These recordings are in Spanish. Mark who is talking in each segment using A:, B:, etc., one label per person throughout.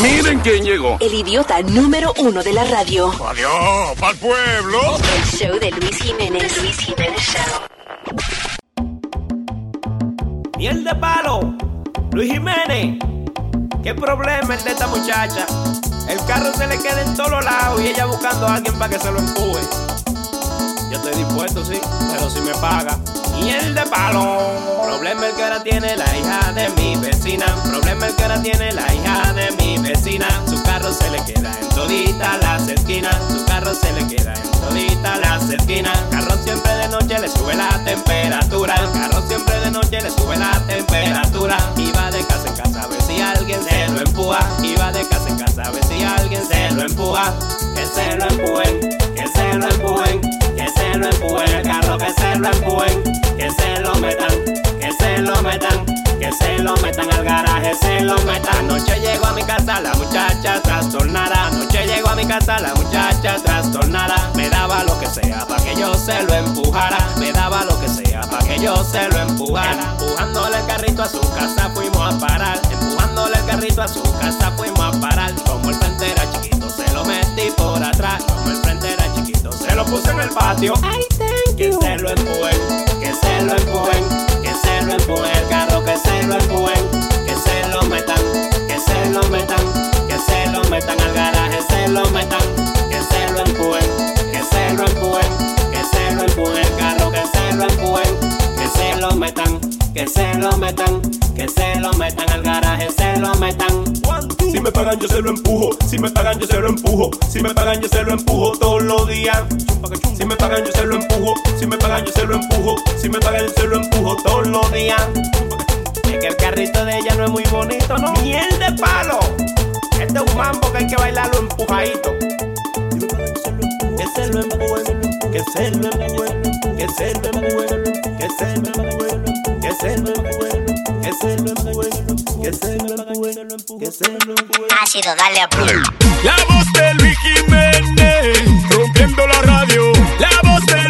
A: Miren quién llegó.
B: El idiota número uno de la radio.
A: Adiós, pa'l pueblo.
B: El show de Luis Jiménez. Luis Jiménez Show.
C: Miel de palo, Luis Jiménez. ¿Qué problema el de esta muchacha? El carro se le queda en todos lados y ella buscando a alguien para que se lo empuje. Yo estoy dispuesto, sí, pero si me paga. Miel de palo. Problema el que ahora tiene la hija de mi vecina. Problema el que ahora tiene la hija de mi vecina. Su carro se le queda en todita las esquinas. Su carro se le queda en todita las esquinas. Carro siempre de noche le sube la temperatura. Carro siempre de noche le sube la temperatura. Va de casa en casa a ver si alguien se lo empuja. Va de casa en casa a ver si alguien se lo empuja. Que se lo empujen, que se lo empujen, que se lo empujen. El carro que se lo empujen, que se lo metan, que se lo metan. Que se lo metan al garaje, se lo metan. Anoche llegó a mi casa la muchacha trastornada. Anoche llegó a mi casa la muchacha trastornada. Me daba lo que sea para que yo se lo empujara. Me daba lo que sea para que yo se lo empujara. Empujándole el carrito a su casa fuimos a parar. Empujándole el carrito a su casa fuimos a parar. Como el frente era chiquito, se lo metí por atrás. Como el frente era chiquito, se lo puse en el patio. que se lo empujen, que se lo empujen, que se lo empujen. El carro que se lo empujen, que se lo metan, que se lo metan, se lo metan al garaje, se lo metan, que se lo empujen, que se lo empujen, que se lo empujen. El carro que se lo empujen, que se lo metan, que se lo metan, que se lo metan al garaje, se lo metan.
D: Si me pagan yo se lo empujo, si me pagan yo se lo empujo, si me pagan yo se lo empujo todos los días. Si me pagan yo se lo empujo, si me pagan yo se lo empujo, si me pagan yo se lo empujo todos los días.
C: Es que el carrito de ella no es muy bonito, ¿no? Miel de palo. Este es un mambo que hay que bailarlo empujadito. Que se lo empuje, que se lo empuje, que se lo empuje, que se lo empuje, que se lo empuje, que se lo empuje, que se lo empuje, que se lo empuje.
B: Ácido, dale a play.
A: La voz de Luis Jiménez, rompiendo la radio. La voz de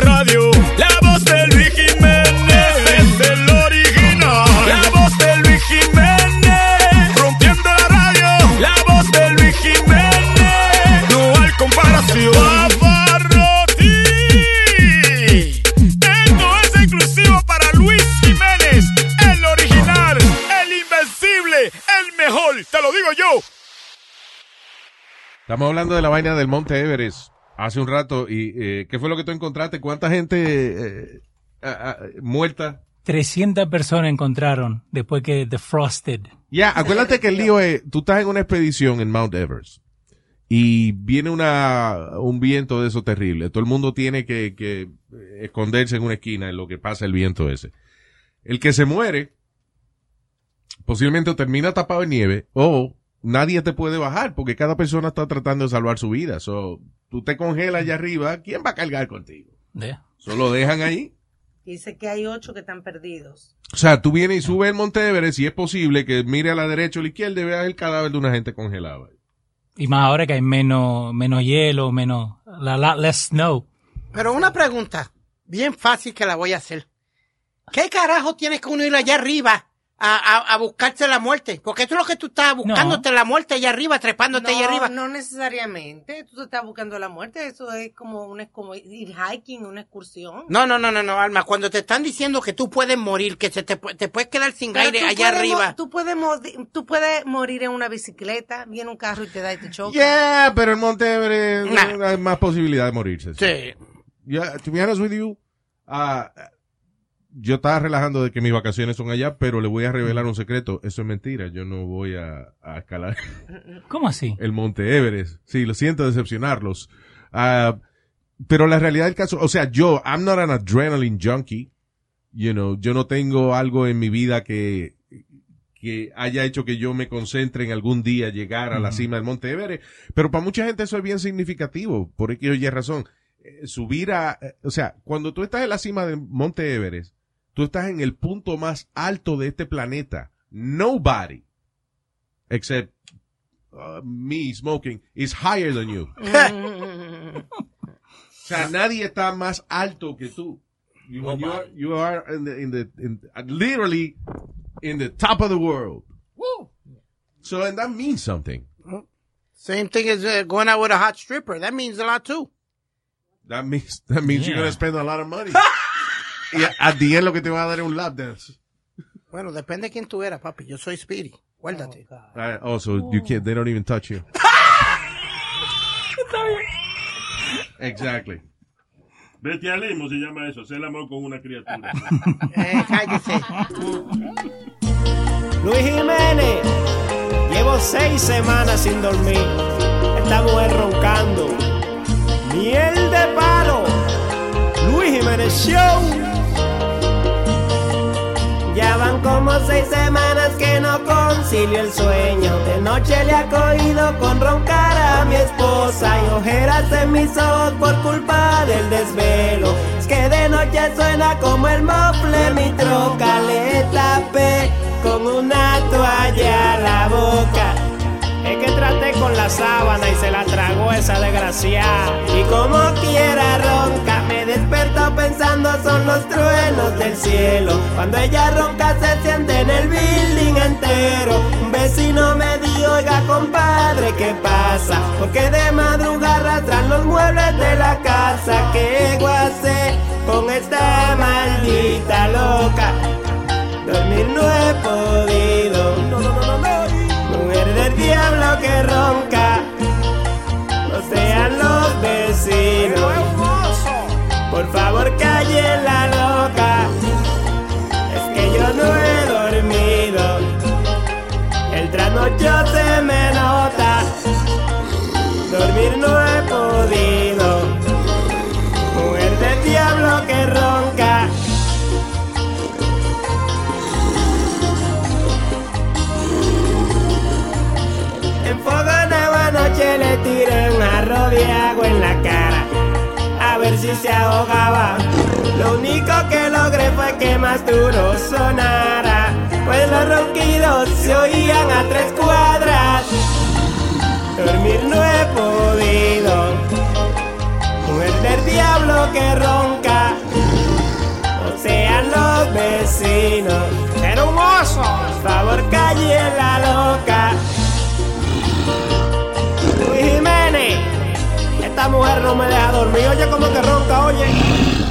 A: lo digo yo.
E: Estamos hablando de la vaina del Monte Everest hace un rato. y eh, ¿Qué fue lo que tú encontraste? ¿Cuánta gente eh, ah, muerta?
F: 300 personas encontraron después que defrosted.
E: Ya, acuérdate que el lío es, tú estás en una expedición en Mount Everest y viene una, un viento de eso terrible. Todo el mundo tiene que, que esconderse en una esquina en lo que pasa el viento ese. El que se muere, posiblemente o termina tapado en nieve o nadie te puede bajar porque cada persona está tratando de salvar su vida. So, tú te congelas allá arriba, ¿quién va a cargar contigo?
F: Yeah.
E: Solo dejan ahí.
G: Dice que hay ocho que están perdidos.
E: O sea, tú vienes y subes el Monte Everest y es posible que mire a la derecha o a la izquierda y veas el cadáver de una gente congelada.
F: Y más ahora que hay menos, menos hielo, menos, la, la- less snow.
H: Pero una pregunta, bien fácil que la voy a hacer. ¿Qué carajo tienes que uno ir allá arriba a, a, a buscarse la muerte? Porque eso es lo que tú estás buscándote la muerte allá arriba, trepándote allá arriba.
G: no necesariamente. Tú te estás buscando la muerte. Eso es como, una, como ir hiking, una excursión.
H: No, no, no, no, no, Alma. Cuando te están diciendo que tú puedes morir, que se te, te puedes quedar sin
G: Pero
H: aire
G: tú
H: allá
G: puedes
H: arriba.
G: Tú puedes, tú puedes morir en una bicicleta, viene un carro y te da y te choca.
E: Yeah, pero el Monte Everest
G: Nah.
E: hay más posibilidad de morirse.
H: Sí.
E: Yeah, to be honest with you, ah, yo estaba relajando de que mis vacaciones son allá, pero le voy a revelar un secreto. Eso es mentira. Yo no voy a, a escalar
F: ¿Cómo así?
E: el Monte Everest. Sí, lo siento decepcionarlos. Ah, pero la realidad del caso, o sea, yo, I'm not an adrenaline junkie. You know, yo no tengo algo en mi vida que, que haya hecho que yo me concentre en algún día llegar a la cima del Monte Everest. Pero para mucha gente eso es bien significativo, por X o Y razón. Eh, Subir a, eh, o sea, cuando tú estás en la cima del Monte Everest, tú estás en el punto más alto de este planeta. Nobody, except uh, me smoking, is higher than you. O sea, nadie está más alto que tú. You, you are, you are in the, in the, in, literally in the top of the world. So, and that means something.
H: Same thing as uh, going out with a hot stripper. That means a lot too.
E: That means, that means you're
F: Yeah.
E: going to spend a lot of money. y at the end lo que te va a dar es un lap dance.
H: Bueno, depende de quién tú eras, papi. Yo soy Speedy. Guárdate.
E: Uh, also, you can't, they don't even touch you. exactly.
I: Bestialismo se llama eso, hacer el amor con una criatura.
H: Eh, cállese.
C: Luis Jiménez, llevo seis semanas sin dormir. Esta mujer roncando. Miel de palo. Luis Jiménez Show. Como seis semanas que no concilio el sueño. De noche le ha cogido con roncar a mi esposa y ojeras en mis ojos por culpa del desvelo. Es que de noche suena como el mofle mi troca. Le tapé con una toalla la boca. Es que traté con la sábana y se la tragó esa desgraciada. Y como quiera pensando son los truenos del cielo. Cuando ella ronca se siente en el building entero. Un vecino me dijo, oiga compadre, ¿qué pasa? Porque de madrugada arrastran los muebles de la casa. ¿Qué guase con esta maldita loca? Dormir no he podido. Mujer del diablo que ronca. No sean los vecinos. Por favor, calle la loca. Es que yo no he dormido. El trasnocho se me nota. Dormir no he podido. Mujer del diablo que ronca. En Fogonagua anoche le tiré un jarro de agua en la cara A si se ahogaba. Lo único que logré fue que más duro sonara Pues los ronquidos se oían a tres cuadras. Dormir no he podido Mujer del diablo que ronca. O sean los vecinos Era un oso Por favor calle la loca. Luis Jiménez, esta mujer no me deja dormir. Oye, como que ronca, oye.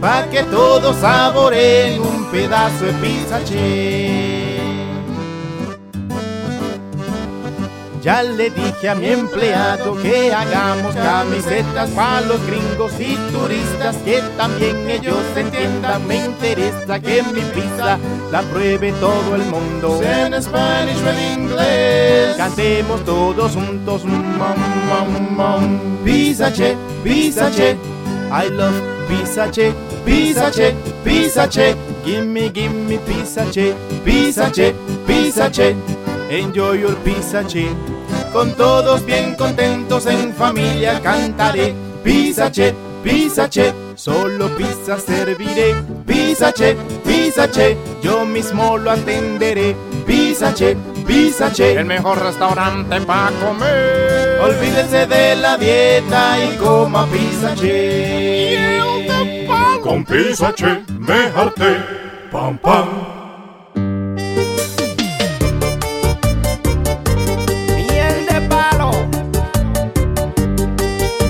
J: pa' que todos saboreen un pedazo de Pizza Che. Ya le dije a mi empleado que hagamos camisetas para los gringos y turistas que también ellos entiendan. Me interesa que mi pizza la pruebe todo el mundo. En Spanish o en inglés. Cantemos todos juntos. Mom, mom, mom. Pizza che, pizza che. I love pizza che, pizza che, pizza che. Gimme, gimme pizza che, pizza che, pizza che. Enjoy your pizza che. Con todos bien contentos en familia cantaré.
K: Pizza Che, Pizza Che, solo pizza serviré. Pizza Che, Pizza Che, yo mismo lo atenderé. Pizza Che, Pizza Che, el mejor restaurante para comer. Olvídese de la dieta y coma Pizza Che.
I: Con Pizza Che me harté. Pam, pam.
C: Miel de palo.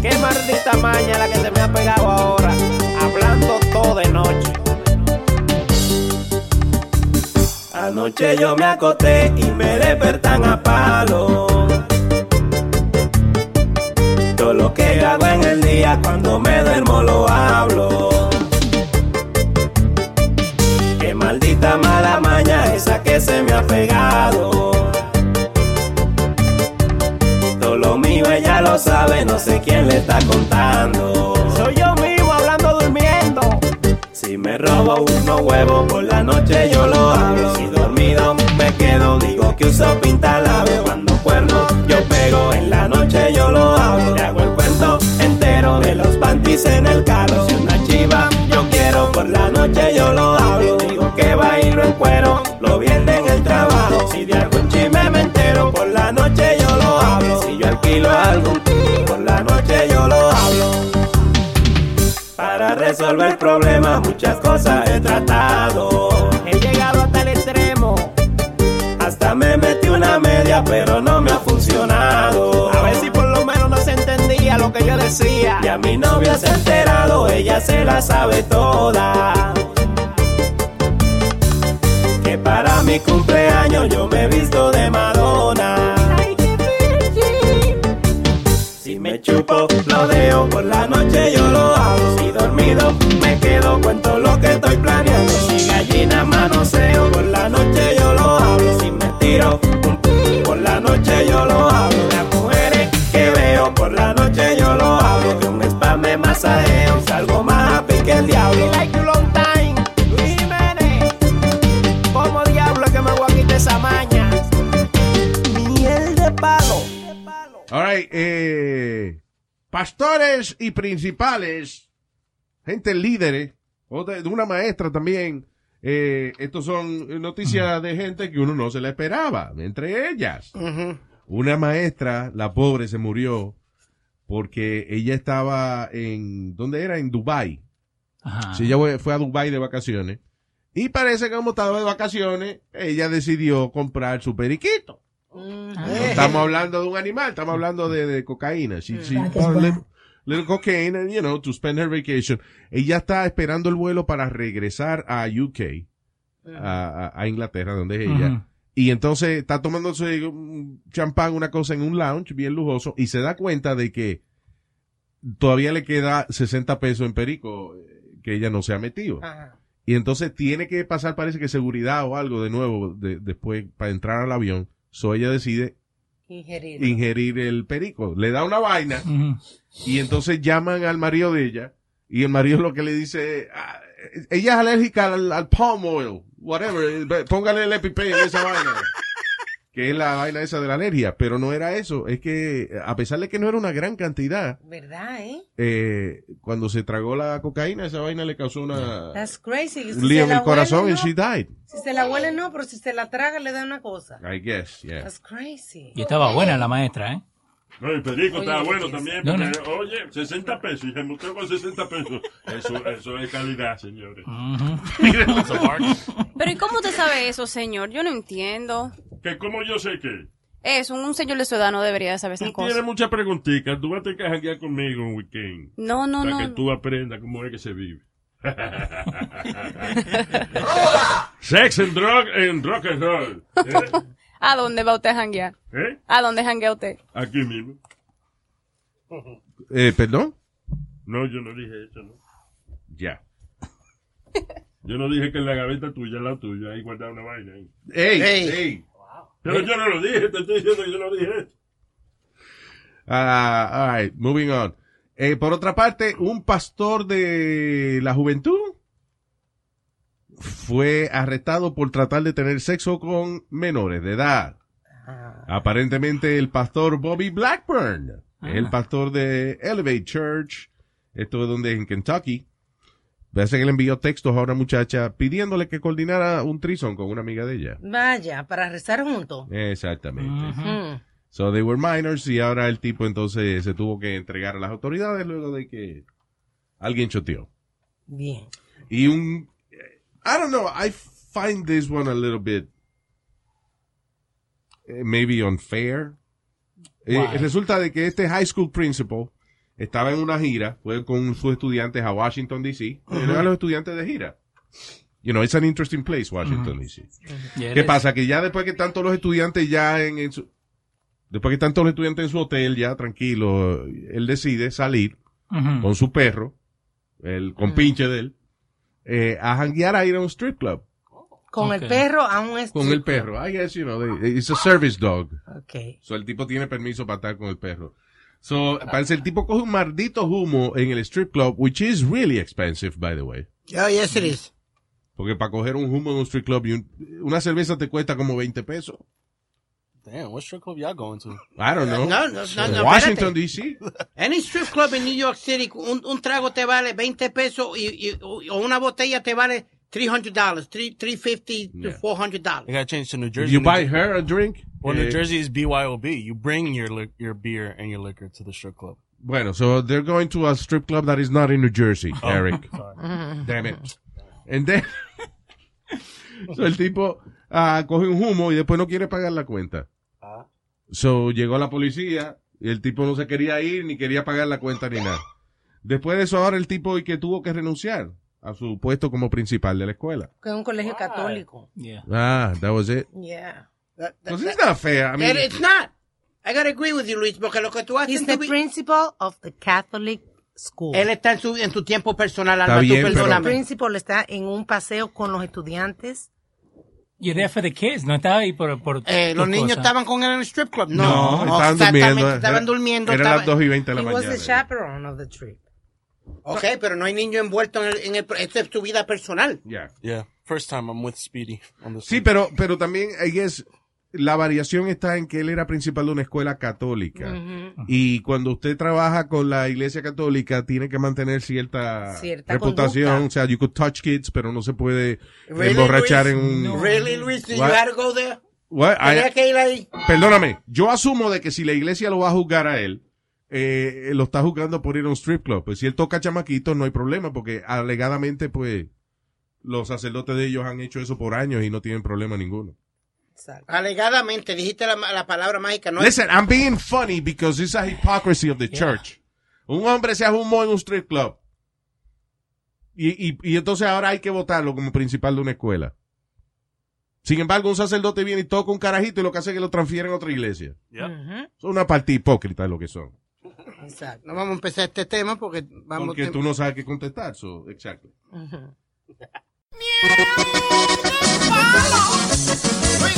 C: Qué maldita maña la que se me ha pegado ahora. Hablando todo de noche. Anoche yo me acosté y me despertan a palo. Todo lo que hago en el día cuando me duermo lo hablo. Maldita mala maña esa que se me ha pegado. Todo lo mío ella lo sabe, no sé quién le está contando. Soy yo mismo hablando durmiendo. Si me robo unos huevos por la noche yo lo hablo. Si dormido me quedo, digo que uso pintalabio. Cuando cuerno yo pego, en la noche yo lo hablo. Le hago el cuento entero de los panties en el carro. Si una chiva yo quiero, por la noche yo lo hablo. En cuero, lo viene en el trabajo. Si de algún chisme me entero, por la noche yo lo hablo. Si yo alquilo algún por la noche yo lo hablo. Para resolver problemas muchas cosas he tratado. He llegado hasta el extremo. Hasta me metí una media, pero no me ha funcionado. A ver si por lo menos no se entendía lo que yo decía. Y a mi novia se ha enterado, ella se la sabe toda. Mi cumpleaños yo me visto de Madonna. Si me chupo, lo dejo por la noche yo lo hago. Si dormido me quedo, cuento lo que estoy planeando. Si gallina manoseo, por la noche yo lo hablo. Si me tiro, por la noche yo lo hablo. Las mujeres que veo, por la noche yo lo hablo. Que un spam me masajeo, salgo
E: pastores y principales, gente líderes, o de, una maestra también. Eh, estos son noticias de gente que uno no se la esperaba, entre ellas. Una maestra, la pobre, se murió porque ella estaba en, ¿dónde era? En Dubai. Sí, ella fue- fue a Dubai de vacaciones. Y parece que como estaba de vacaciones, ella decidió comprar su periquito. No estamos hablando de un animal, estamos hablando de, de cocaína. She, she
L: Black is
E: bought a
L: black.
E: little, little cocaine, and, you know, to spend her vacation. Ella está esperando el vuelo para regresar a UK, a, a- a Inglaterra, donde es ella. Y entonces está tomándose un champán, una cosa en un lounge bien lujoso, y se da cuenta de que todavía le queda 60 pesos en perico eh, que ella no se ha metido. Y entonces tiene que pasar, parece que seguridad o algo de nuevo de- después para entrar al avión. So ella decide
G: Ingerir.
E: ingerir el perico. Le da una vaina y entonces llaman al marido de ella y el marido lo que le dice, ah, ella es alérgica al, al palm oil, whatever, póngale el EpiPen en esa vaina. Que es la vaina esa de la alergia, pero no era eso, es que a pesar de que no era una gran cantidad,
G: ¿Verdad, eh?
E: eh, cuando se tragó la cocaína, esa vaina le causó una,
G: That's crazy. Si
E: un lío en el corazón
G: huele,
E: and she died.
G: Si se la huele, no, pero si se la traga, le da una cosa.
E: I guess, yeah.
G: That's crazy.
F: Y estaba buena la maestra, ¿eh?
I: No, el perico
G: Oye,
I: está bueno
G: ¿qué
I: también.
F: No,
I: Porque,
F: no.
I: Oye, 60 pesos. Y se mostró con 60 pesos. Eso, eso es calidad, señores.
M: Pero ¿y cómo usted sabe eso, señor? Yo no entiendo.
I: que como yo sé que.
M: Eso, un señor de su edad no debería de saber esas
I: Tú
M: cosas.
I: tienes muchas preguntitas. Tú vas a tener que janguear conmigo un weekend.
M: No, no,
I: para
M: no.
I: que
M: no.
I: tú aprendas cómo es que se vive. Sex and drug and rock and roll. ¿Eh?
M: ¿A dónde va usted a janguear?
I: ¿Eh?
M: ¿A dónde janguea usted?
I: Aquí mismo.
E: Eh, ¿Perdón?
I: No, yo no dije eso, ¿no?
E: Ya.
I: Yo no dije que en la gaveta tuya, la tuya, ahí guardaba una vaina. ahí.
E: ¡Ey!
H: Ey.
E: ¡Ey!
I: Pero yo no lo dije, te estoy diciendo que yo no dije eso.
E: Ah, all right, moving on. Eh, por otra parte, un pastor de la juventud fue arrestado por tratar de tener sexo con menores de edad. Aparentemente el pastor Bobby Blackburn Es el pastor de Elevate Church. Esto es donde en Kentucky. Parece que le envió textos a una muchacha pidiéndole que coordinara un trison con una amiga de ella.
G: Vaya, para rezar juntos.
E: Exactamente. So they were minors y ahora el tipo entonces se tuvo que entregar a las autoridades luego de que alguien choteó.
G: Bien.
E: Y un, I don't know, I find this one a little bit eh, maybe unfair. Eh, resulta de que este high school principal estaba en una gira, fue con sus estudiantes a Washington DC,
F: Ujú.
E: eran los estudiantes de gira. You know, it's an interesting place, Washington. DC.
F: It
E: ¿Qué
F: is.
E: pasa? Que ya después que están todos los estudiantes ya en, en su, después que están todos los estudiantes en su hotel, ya tranquilo, él decide salir con su perro, el compinche de él, eh, a janguear a ir a un strip club
G: Con el perro a un
E: con el perro. I guess, you know, they- it's a service dog.
G: Ok.
E: So el tipo tiene permiso para estar con el perro. So, parece el tipo coge un maldito humo en el strip club, which is really expensive, by the way.
H: Oh, yes it is.
E: Porque para coger un humo en un strip club, y un- una cerveza te cuesta como 20 pesos.
L: Damn, what strip club y'all going to?
E: I don't know.
H: No, no, no, no,
E: Washington. D.C.
H: Any strip club in New York City, un, un trago te vale 20 pesos y, y- o una botella te vale $300, three- 350 to
E: Yeah.
L: They
H: $400.
L: You gotta change to New Jersey.
E: You
L: New
E: buy
L: Jer-
E: her a drink.
L: Well,
E: eh,
L: New Jersey is BYOB. You bring your your beer and your liquor to the strip club.
E: Bueno, so they're going to a strip club that is not in New Jersey,
L: Oh,
E: Eric. Damn it. And then, so el tipo ah, coge un humo y después no quiere pagar la cuenta. So llegó la policía y el tipo no se quería ir ni quería pagar la cuenta ni nada. Después de eso ahora el tipo y que tuvo que renunciar a su puesto como principal de la escuela.
G: Que es un colegio católico.
F: Yeah.
E: Ah, that was it.
G: Yeah.
H: That- that-
E: Pues it's not fair. I mean,
H: It- it's not. I gotta agree with you, Luis, porque lo que tú haces
G: He's the principal of the Catholic school.
H: Él está en, su, en tu tiempo personal,
E: Está
H: Alma,
E: bien,
H: tú
E: pero-
G: El principal está en un paseo con los estudiantes.
F: You're there for the kids, no estaba ahí por, por
H: Eh, los niños
F: cosas.
H: estaban con él en el strip club. No,
E: no, estaban
H: exactamente,
E: durmiendo.
H: Estaban
E: Era-
H: durmiendo.
E: Era
H: estaba-
E: las 2 y 20 de la
G: He was
E: mañana.
G: the chaperone of the trip.
H: Ok, pero no hay niño envuelto en el, en el, esta es tu vida personal.
E: Yeah.
L: Yeah, first time I'm with Speedy on this.
E: Sí, pero, pero también, I guess, la variación está en que él era principal de una escuela católica. Y cuando usted trabaja con la iglesia católica, tiene que mantener cierta,
G: Cierta
E: reputación.
G: conducta.
E: O sea, you could touch kids, pero no se puede
H: Really,
E: emborrachar
H: Luis?
E: en un...
H: Really, Luis, did you
E: What?
H: to go there?
E: What? I-
H: que ir ahí.
E: perdóname, yo asumo de que si la iglesia lo va a juzgar a él, eh, lo está juzgando por ir a un strip club. Pues si él toca chamaquitos, no hay problema, porque alegadamente, pues, los sacerdotes de ellos han hecho eso por años y no tienen problema ninguno.
H: Alegadamente, dijiste la, la palabra mágica. No
E: Listen, I'm being funny because it's a hypocrisy of the church. Un hombre se arrumó en un strip club. Y, y, y entonces ahora hay que votarlo como principal de una escuela. Sin embargo, un sacerdote viene y toca un carajito y lo que hace es que lo transfieren a otra iglesia. Son una parte hipócrita de lo que son.
H: Exacto. No vamos a empezar este tema porque vamos
E: Porque tú no sabes qué contestar. So, exacto.
N: Y los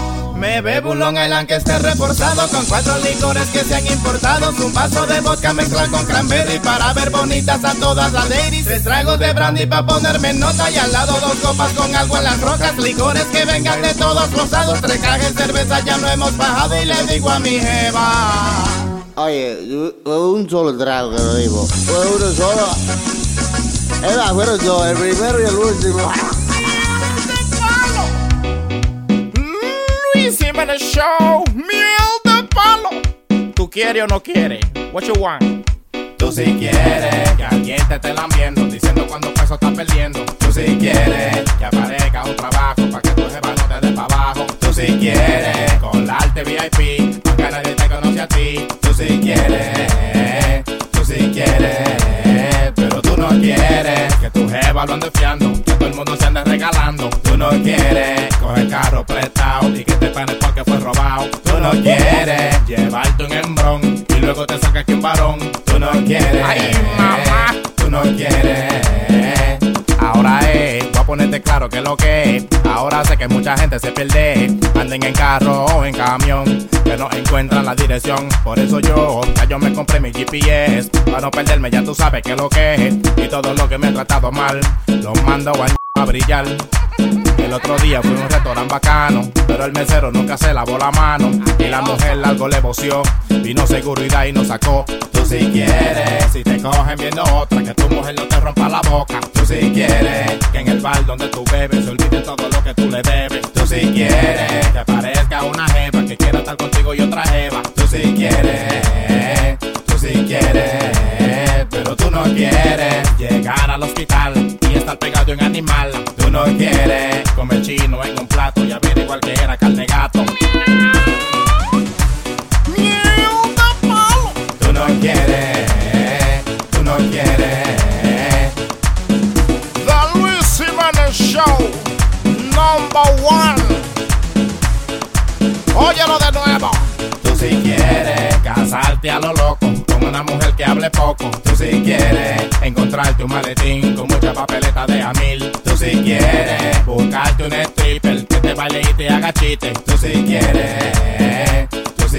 K: Me bebo un Long Island que esté reforzado con cuatro licores que se han importado. Un vaso de vodka mezclado con cranberry para ver bonitas a todas las ladies. Tres tragos de brandy para ponerme nota y al lado dos copas con algo en las rocas. Licores que vengan de todos los lados. Tres cajas de cerveza ya no hemos bajado y le digo a mi jeva.
O: Oye, yo- un solo trago que lo digo. Fue uno solo. Era, fueron dos, el primero y el último.
K: Jiménez Show, miel de palo. ¿Tú quieres o no quieres? What you want? Tú si quieres que alguien te esté lambiendo, diciendo cuánto peso estás perdiendo. Tú si quieres que aparezca un trabajo para que tu jeva no te dé para abajo. Tú si quieres colarte VIP, para que nadie te conoce a ti. Tú si quieres, tú si quieres, pero tú no quieres que tu jeva lo ande fiando, que todo el mundo se ande regalando. Tú no quieres coger carro prestado y que porque fue robado. Tú no quieres llevarte un embrón y luego te saca aquí un varón. Tú no quieres, ay mamá, tú no quieres. Ahora es, voy a ponerte claro que lo que es. Ahora sé que mucha gente se pierde. Anden en carro o en camión, que no encuentran la dirección. Por eso yo, ya yo me compré mi GPS. Para no perderme, ya tú sabes que lo que es. Y todo lo que me he tratado mal, lo mando a, a brillar. El otro día fui a un restaurante bacano, pero el mesero nunca se lavó la mano. Y la mujer algo le voció, vino seguridad y nos sacó. Tú si quieres, si te cogen viendo otra, que tu mujer no te rompa la boca. Tú si quieres, que en el bar donde tú bebes se olvide todo lo que tú le debes. Tú si quieres, que parezca una jeva que quiera estar contigo y otra jeva. Tú si quieres, tú si quieres, pero tú no quieres llegar al hospital y estar pegado en animal. Tú no quieres comer chino en un plato y averiguar que era carne gato. Tú no quieres, tú no quieres. The Luis Jiménez Show, number one. Óyelo de nuevo. Tú si quieres casarte a lo loco una mujer que hable poco. Tú si quieres encontrarte un maletín con mucha papeleta de a mil. Tú si quieres buscarte un stripper que te baile y te haga chiste. Tú si quieres,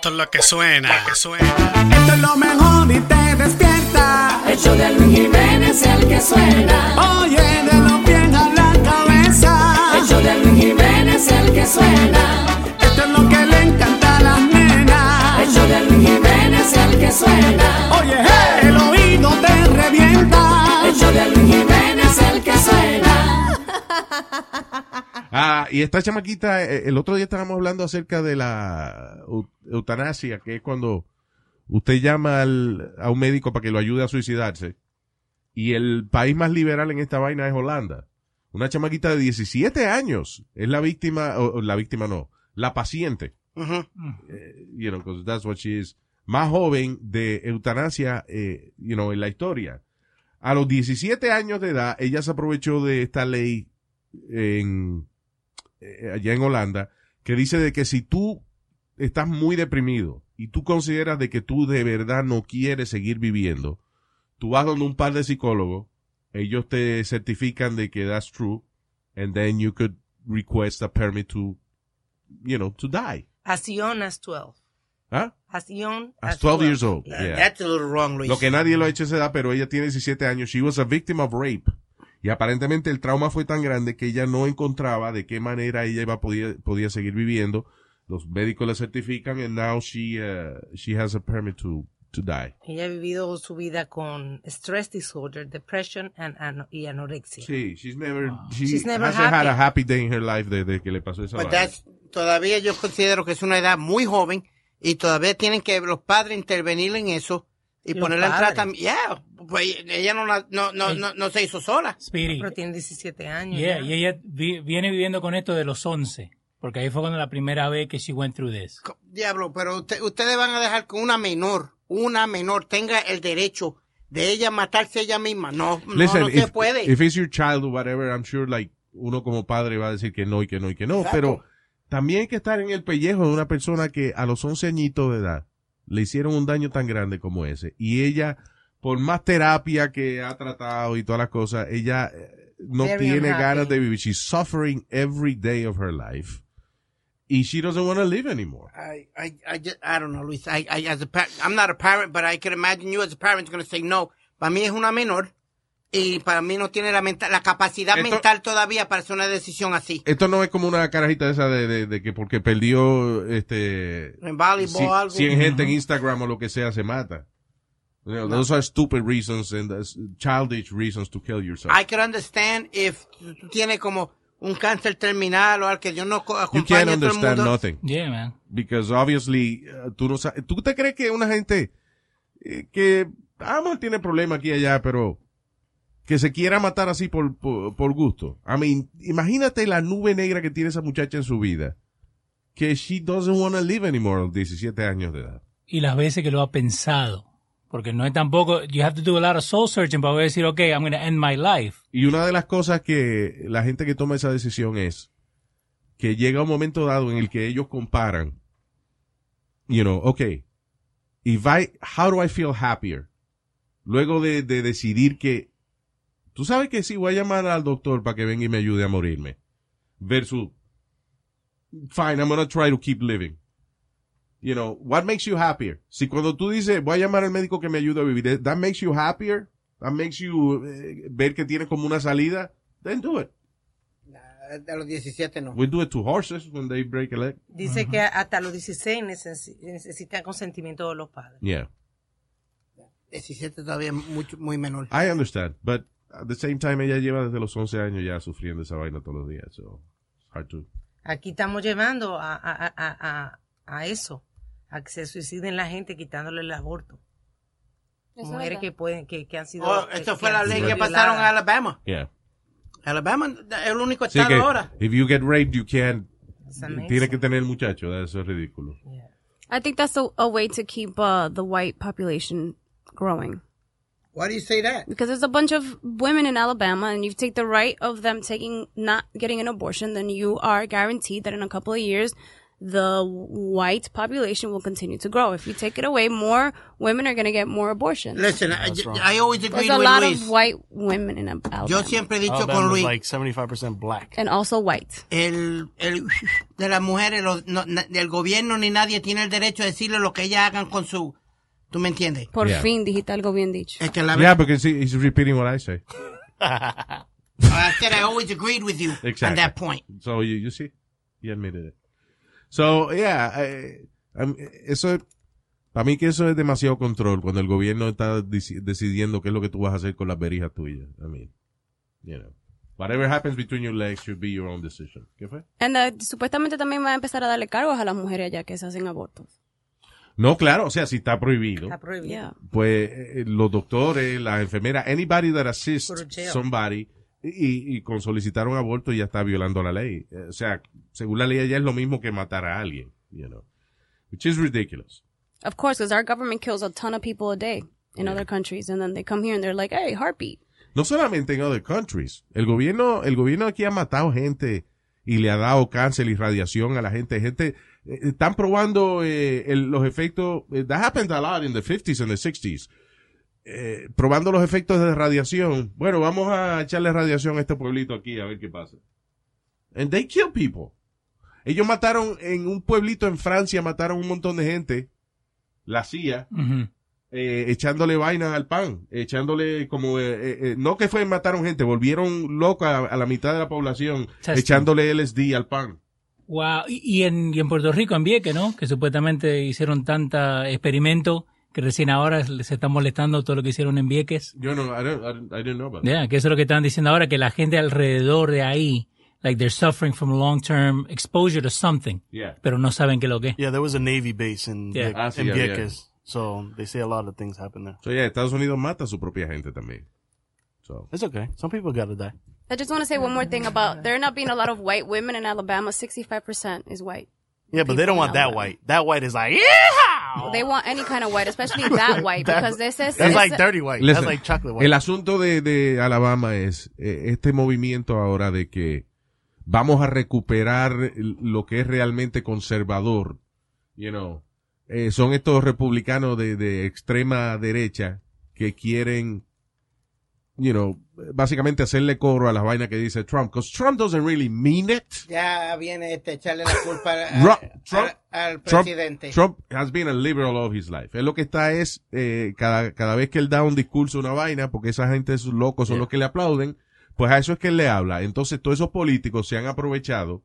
P: Esto es lo que suena. que suena.
N: Esto es lo mejor y te despierta. El show de Luis Jiménez es el que suena. Oye, de los pies a la cabeza. El show de Luis Jiménez es el que suena. Esto es lo que le encanta a las nenas. El show de Luis Jiménez es el que suena. Oye, hey, el oído te revienta. El show de Luis Jiménez es el que suena.
E: Ah, y esta chamaquita, eh, el otro día estábamos hablando acerca de la eutanasia, que es cuando usted llama al- a un médico para que lo ayude a suicidarse. Y el país más liberal en esta vaina es Holanda. Una chamaquita de 17 años es la víctima, o, la víctima no, la paciente. Eh, you know, because that's what she is. Más joven de eutanasia, eh, you know, en la historia. A los 17 años de edad, ella se aprovechó de esta ley en, eh, allá en Holanda, que dice de que si tú estás muy deprimido y tú consideras de que tú de verdad no quieres seguir viviendo, tú vas donde un par de psicólogos, ellos te certifican de que that's true, and then you could request a permit to, you know, to die.
G: As young as 12.
E: ¿Ah?
G: As young
E: As 12 years old. yeah.
H: That's a little wrong, Luis.
E: Lo que nadie lo ha hecho a esa edad, pero ella tiene 17 años. She was a victim of rape. Y aparentemente el trauma fue tan grande que ella no encontraba de qué manera ella iba podía, podía seguir viviendo. Los médicos le certifican and now she, uh, she has a permit to, to die.
G: Ella ha vivido su vida con stress disorder, depression and, y anorexia.
E: Sí, she's never, she
G: She's never
E: hasn't had a
G: happy.
E: day in her life desde que le pasó esa
H: But
E: vaina.
H: that's- todavía yo considero que es una edad muy joven y todavía tienen que los padres intervenir en eso y,
G: ¿Y los
H: ponerla en tratamiento. Yeah, pues ella no, la- no, no, no, no se hizo sola.
F: Speedy.
G: Pero tiene 17 años.
F: Yeah, y ella vi- viene viviendo con esto de los 11. Porque ahí fue cuando la primera vez que she went through this.
H: Diablo, pero usted- ustedes van a dejar que una menor, una menor tenga el derecho de ella matarse ella misma. No, no,
E: Listen,
H: no se
E: if,
H: puede.
E: if it's your child or whatever, I'm sure like uno como padre va a decir que no y que no y que no,
H: Exacto.
E: pero también hay que estar en el pellejo de una persona que a los 11 añitos de edad le hicieron un daño tan grande como ese y ella por más terapia que ha tratado y todas las cosas, ella eh, no
G: Very
E: tiene
G: unhappy.
E: ganas de vivir. She's suffering every day of her life. Y she doesn't want to live anymore.
H: I, I, I, just, I don't know, Luis. I, I, as a pa- I'm not a parent, but I can imagine you as a parent going to say no. Para mí es una menor y para mí no tiene la, mental, la capacidad
E: Esto-
H: mental todavía para hacer una decisión así.
E: Esto no es como una carajita esa de, de, de que porque perdió este
H: En voleibol,
E: cien-
H: algo.
E: 100 gente en Instagram o lo que sea se mata. You know, Those are stupid reasons and childish reasons to kill yourself.
H: I can understand if tú tienes como un cáncer terminal o algo que yo no acompañe
E: can't
H: a todo el
E: understand
H: mundo.
E: nothing.
F: Yeah, man.
E: Because obviously, uh, tú no sabes, ¿tú te crees que una gente eh, que, ah, tiene problema aquí y allá, pero que se quiera matar así por, por, por gusto? I mean, imagínate la nube negra que tiene esa muchacha en su vida. Que she doesn't want to live anymore a los 17 años de edad.
F: Y las veces que lo ha pensado. Porque no es tampoco, you have to do a lot of soul searching para poder decir, okay, I'm going to end my life.
E: Y una de las cosas que la gente que toma esa decisión es que llega un momento dado en el que ellos comparan, you know, okay, if I, how do I feel happier? Luego de, de decidir que, tú sabes que sí, voy a llamar al doctor para que venga y me ayude a morirme. Versus, fine, I'm gonna try to keep living. You know, what makes you happier? Si cuando tú dices, voy a llamar al médico que me ayude a vivir, that makes you happier? That makes you eh, ver que tiene como una salida? Then do it.
H: De los 17 no.
E: We do it to horses when they break a leg.
G: Dice que hasta los 16 necesi- necesitan consentimiento de los padres.
E: Yeah.
H: 17 todavía mucho, muy menor.
E: I understand, but at the same time ella lleva desde los 11 años ya sufriendo esa vaina todos los días, so it's hard to.
G: Aquí estamos llevando a, a, a, a, a eso, a que se suiciden la gente quitándole el aborto.
M: Eso es
G: Mujeres
M: verdad.
G: que pueden, que, que han sido.
H: Oh,
G: que-
H: esto
G: que
H: fue la ley que pasaron a Alabama.
E: Yeah.
H: Alabama es el único
E: Sí
H: estado
E: que
H: ahora.
E: if you get raped, you can't. Tiene que tener el muchacho, eso es ridículo.
M: I think that's a, a way to keep uh, the white population growing.
H: Why do you say that?
M: Because there's a bunch of women in Alabama, and you take the right of them taking not getting an abortion, then you are guaranteed that in a couple of years, the white population will continue to grow. If you take it away, more women are going to get more abortions.
H: Listen, I, I always agree
M: There's
H: agreed
M: a
H: with
M: lot
H: Luis.
M: of white women in Alabama.
H: Yo siempre he dicho con Luis.
L: like 75% black.
M: and also white.
H: el, el de las mujeres, los- no- na- del gobierno ni nadie tiene el derecho a decirle lo que ellas hagan con su... ¿Tú me entiendes?
M: Por
E: Yeah.
M: fin dijiste algo bien dicho.
H: Es que la
E: Yeah, because he- he's repeating what I say.
H: I said I always agreed with you
E: exactly.
H: on that point.
E: So you, you see, he admitted it. So yeah, eh, um, eso es, para mí que eso es demasiado control cuando el gobierno está deci- decidiendo qué es lo que tú vas a hacer con las berijas tuyas. I mean, you know, whatever happens between your legs should be your own decision. ¿Qué fue?
M: And uh, supuestamente también va a empezar a darle cargos a las mujeres allá que se hacen abortos.
E: No, claro, o sea, si está prohibido,
G: Está prohibido.
M: Yeah.
E: pues eh, los doctores, las enfermeras, anybody that assists somebody y, y con solicitar un aborto ya está violando la ley. Eh, O sea, según la ley ya es lo mismo que matar a alguien, you know, which is ridiculous.
M: Of course, because our government kills a ton of people a day in other countries, and then they come here and they're like, "Hey, heartbeat."
E: No solamente en other countries. El gobierno, el gobierno aquí ha matado gente y le ha dado cáncer y radiación a la gente. Gente, eh, están probando eh, el- los efectos, that happened a lot in the 50s and the 60s. Eh, probando los efectos de radiación. Bueno, vamos a echarle radiación a este pueblito aquí a ver qué pasa. And they kill people. Ellos mataron en un pueblito en Francia, mataron un montón de gente. La CIA eh, echándole vaina al pan, echándole como, eh, eh, eh, no que fue mataron gente, volvieron loca a, a la mitad de la población,
F: Testing.
E: echándole LSD al pan.
F: Wow. Y, y en, y en Puerto Rico, en Vieques, ¿no? Que supuestamente hicieron tanta experimento que recién ahora se están molestando todo lo que hicieron en Vieques.
E: Yo no, I, don't, I, don't- I didn't know about that.
F: Yeah, que eso es lo que están diciendo ahora, que la gente alrededor de ahí like they're suffering from long-term exposure to something.
E: Yeah.
F: Pero no saben qué es lo que.
L: Yeah, there was a Navy base in,
F: Yeah.
E: Ah, sí,
L: in
E: yeah,
L: Vieques. So they say a lot of things happen there.
E: So, yeah, Estados Unidos mata a su propia gente también. So.
L: It's okay. Some people gotta die.
M: I just want to say one more thing about there not being a lot of white women in Alabama. 65% is white.
L: Yeah, but they don't want that white. That white is like, yeah!
M: They want any kind of white, especially that white, because this is
L: That's like dirty white.
E: Listen,
L: That's like chocolate white.
E: El asunto de, de Alabama es eh, este movimiento ahora de que vamos a recuperar lo que es realmente conservador. You know, Eh, son estos republicanos de, de extrema derecha que quieren, you know, básicamente hacerle coro a las vainas que dice Trump. Because Trump doesn't really mean it.
H: Ya viene este echarle la culpa a-
E: Ru-
H: a-
E: Trump-
H: al presidente.
E: Trump has been a liberal all his life. Él lo que está es, eh, cada, cada vez que él da un discurso, una vaina, porque esa gente es locos, son los que le aplauden, pues a eso es que él le habla. Entonces todos esos políticos se han aprovechado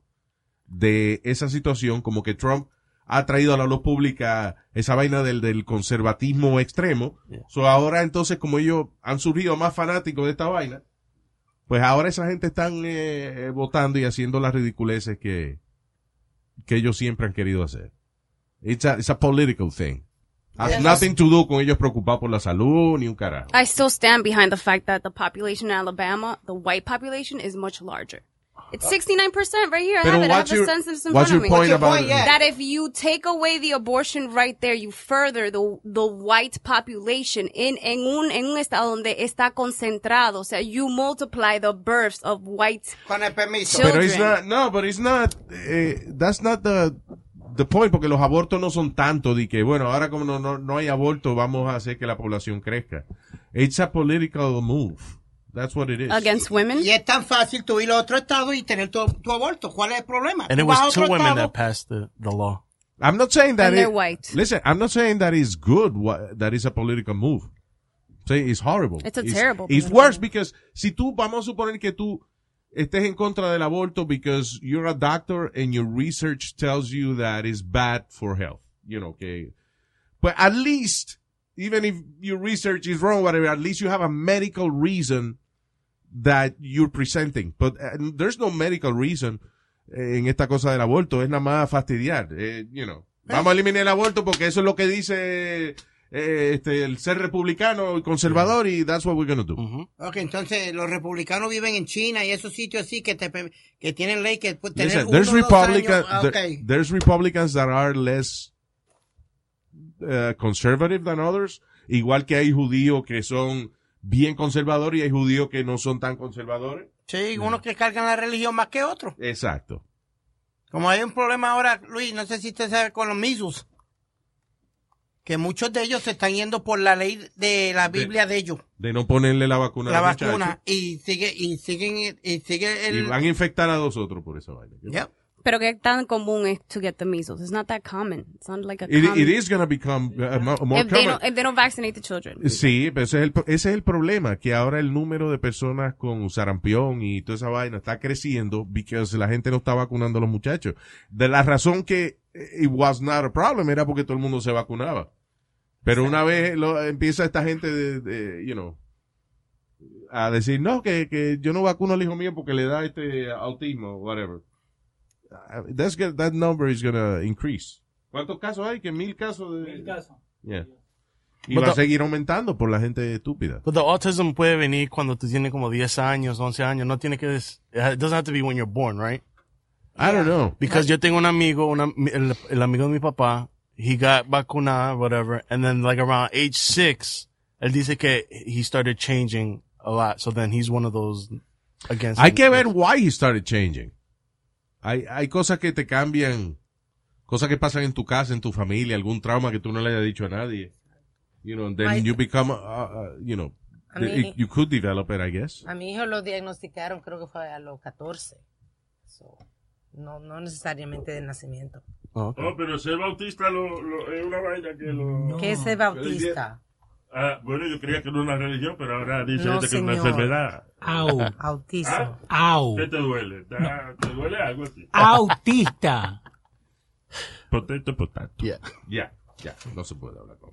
E: de esa situación, como que Trump ha traído a la luz pública esa vaina del, del conservatismo extremo. So ahora entonces, como ellos han surgido más fanáticos de esta vaina, pues ahora esa gente están eh, eh, votando y haciendo las ridiculeces que, que ellos siempre han querido hacer. It's a, it's a political thing. Has
M: Yes.
E: nothing to do con ellos preocupados por la salud ni un carajo.
M: I still stand behind the fact that the population in Alabama, the white population, is much larger. It's 69% right here. I have it. I have
E: what's
M: the
E: your-
M: census in
E: what's
M: front
E: your
M: of me.
E: point What's your about point? it? Yeah.
M: That if you take away the abortion right there, you further the, the white population in, en un, en un estado donde está concentrado. O sea, you multiply the births of white
H: Con el permiso.
E: Pero it's not, no, but it's not, eh, that's not the, the point, porque los abortos no son tanto de que, bueno, ahora como no, no, no hay aborto, vamos a hacer que la población crezca. It's a political move. That's what it is.
M: Against women.
H: Y es tan fácil tú ir a otro estado y tener tu, tu aborto. ¿Cuál es el problema?
L: And it
H: Tú vas a
L: was two women
H: estado-
L: that passed the, the law.
E: I'm not saying that
M: And they're
E: it-
M: white.
E: Listen, I'm not saying that is good, wha- that is a political move. Say it's horrible.
M: It's a terrible
E: It's
M: political
E: worse because si tú, vamos a suponer que tú estés en contra del aborto because you're a doctor and your research tells you that it's bad for health. You know, que, but at least, even if your research is wrong, whatever, at least you have a medical reason that you're presenting. But uh, there's no medical reason eh, en esta cosa del aborto. Es nada más fastidiar. eh, you know. Vamos a eliminar el aborto porque eso es lo que dice eh, este, el ser republicano y conservador y that's what we're going to do.
H: Ok, entonces los republicanos viven en China y esos sitios así que te que tienen ley que puede tener
E: Listen,
H: uno
E: there's
H: o dos
E: Republican,
H: años. Ah,
E: there-
H: ok.
E: there's Republicans that are less uh, conservative than others. Igual que hay judíos que son bien conservadores y hay judíos que no son tan conservadores.
H: Sí, unos que cargan la religión más que otros.
E: Exacto.
H: Como hay un problema ahora, Luis, no sé si usted sabe con los misus, que muchos de ellos se están yendo por la ley de la Biblia de, ellos,
E: De no ponerle la vacuna
H: la
E: a los
H: vacuna,
E: muchachos.
H: y sigue y siguen y sigue
E: Y
H: el
E: van a infectar a dos otros por esa vaina.
H: Yep.
M: Pero que tan común es to get the measles. It's not that common. It's not like a
E: It,
M: common.
E: it is going to become uh, mo- more
M: if they
E: common.
M: don't if they don't vaccinate the children.
E: Sí, pero ese es, el, ese es el problema, que ahora el número de personas con sarampión y toda esa vaina está creciendo porque la gente no está vacunando a los muchachos. De la razón que it was not a problem era porque todo el mundo se vacunaba. Pero una vez lo, empieza esta gente de, de, you know, a decir, no, que, que yo no vacuno al hijo mío porque le da este autismo, whatever. Uh, That's good, that number is gonna increase. ¿Cuántos casos hay? Que mil casos de... Mil casos. Yeah. Y
L: But
E: va a
L: the-
E: seguir aumentando por la gente estúpida.
L: But the autism puede venir cuando tú tienes como 10 años, 11 años. No tiene que... des- It doesn't have to be when you're born, right?
E: I don't know.
L: Because yo tengo un amigo, una, el, el amigo de mi papá, he got vacunado, whatever, and then like around age six, él dice que he started changing a lot. So then he's one of those against.
E: Hay que ver why he started changing. Hay, hay cosas que te cambian, cosas que pasan en tu casa, en tu familia, algún trauma que tú no le hayas dicho a nadie. You know, and then
G: Ay.
E: you become, uh, uh, you know,
G: mí-
E: you could develop it, I guess.
G: A mi hijo lo diagnosticaron, creo que fue a los 14. So, no, no necesariamente de nacimiento.
I: Oh, pero ser bautista lo, lo- es una vaina que lo...
G: ¿Qué es ser bautista?
I: Ah, bueno, yo creía que era una religión, pero ahora dice
G: No,
I: que es una
G: señor.
I: enfermedad.
F: Au.
G: Autismo.
F: Au.
I: ¿Qué te duele? ¿Te- ¿Te duele algo así?
F: Autista.
I: Potato, potato.
E: Ya, ya, no se puede hablar con.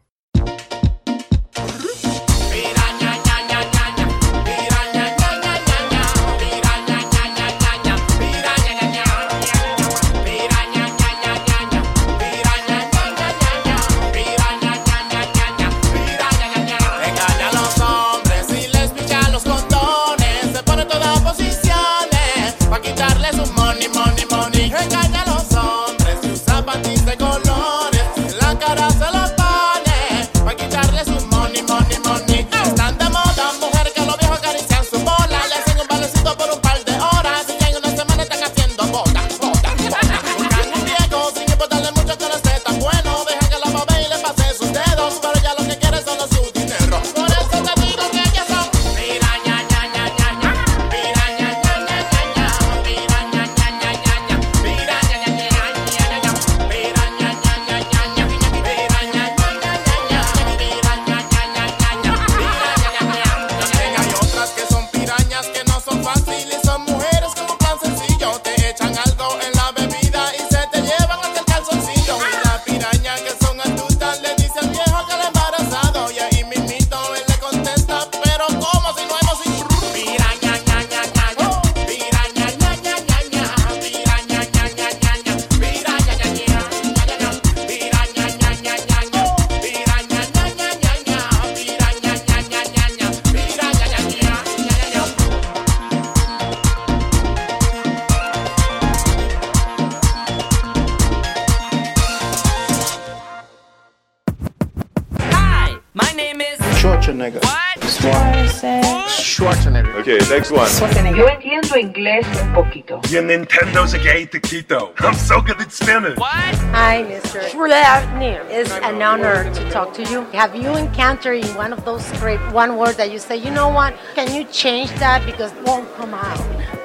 Q: Okay, next one.
R: Yo entiendo inglés un poquito.
Q: Your Nintendo's a gay taquito. I'm so good at Spanish.
S: Hi, Mr. Schwarzenegger. It's an honor to talk to you. Have you encountered in one of those scripts one word that you say, you know what, can you change that because it won't come out?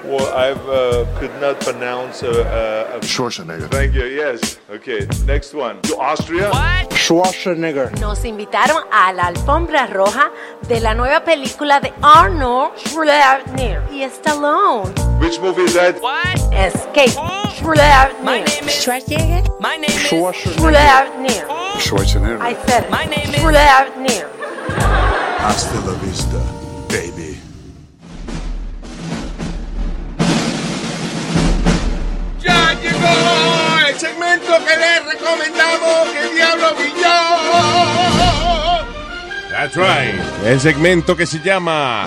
Q: Well, I uh, could not pronounce uh, uh,
T: Schwarzenegger.
Q: Thank you. Yes. Okay. Next one. To Austria.
T: Schwarzenegger.
S: Nos invitaron a la alfombra roja de la nueva película de Arnold Schwarzenegger y Stallone.
Q: Which movie is that?
S: Escape. Schwarzenegger.
R: Schwarzenegger. My name is
S: Schwarzenegger.
T: Schwarzenegger.
S: I said it. My name is Schwarzenegger.
T: Hasta la vista, baby.
E: Llegó el segmento que les recomendamos! ¡Que diablo vi yo! That's right. El segmento que se llama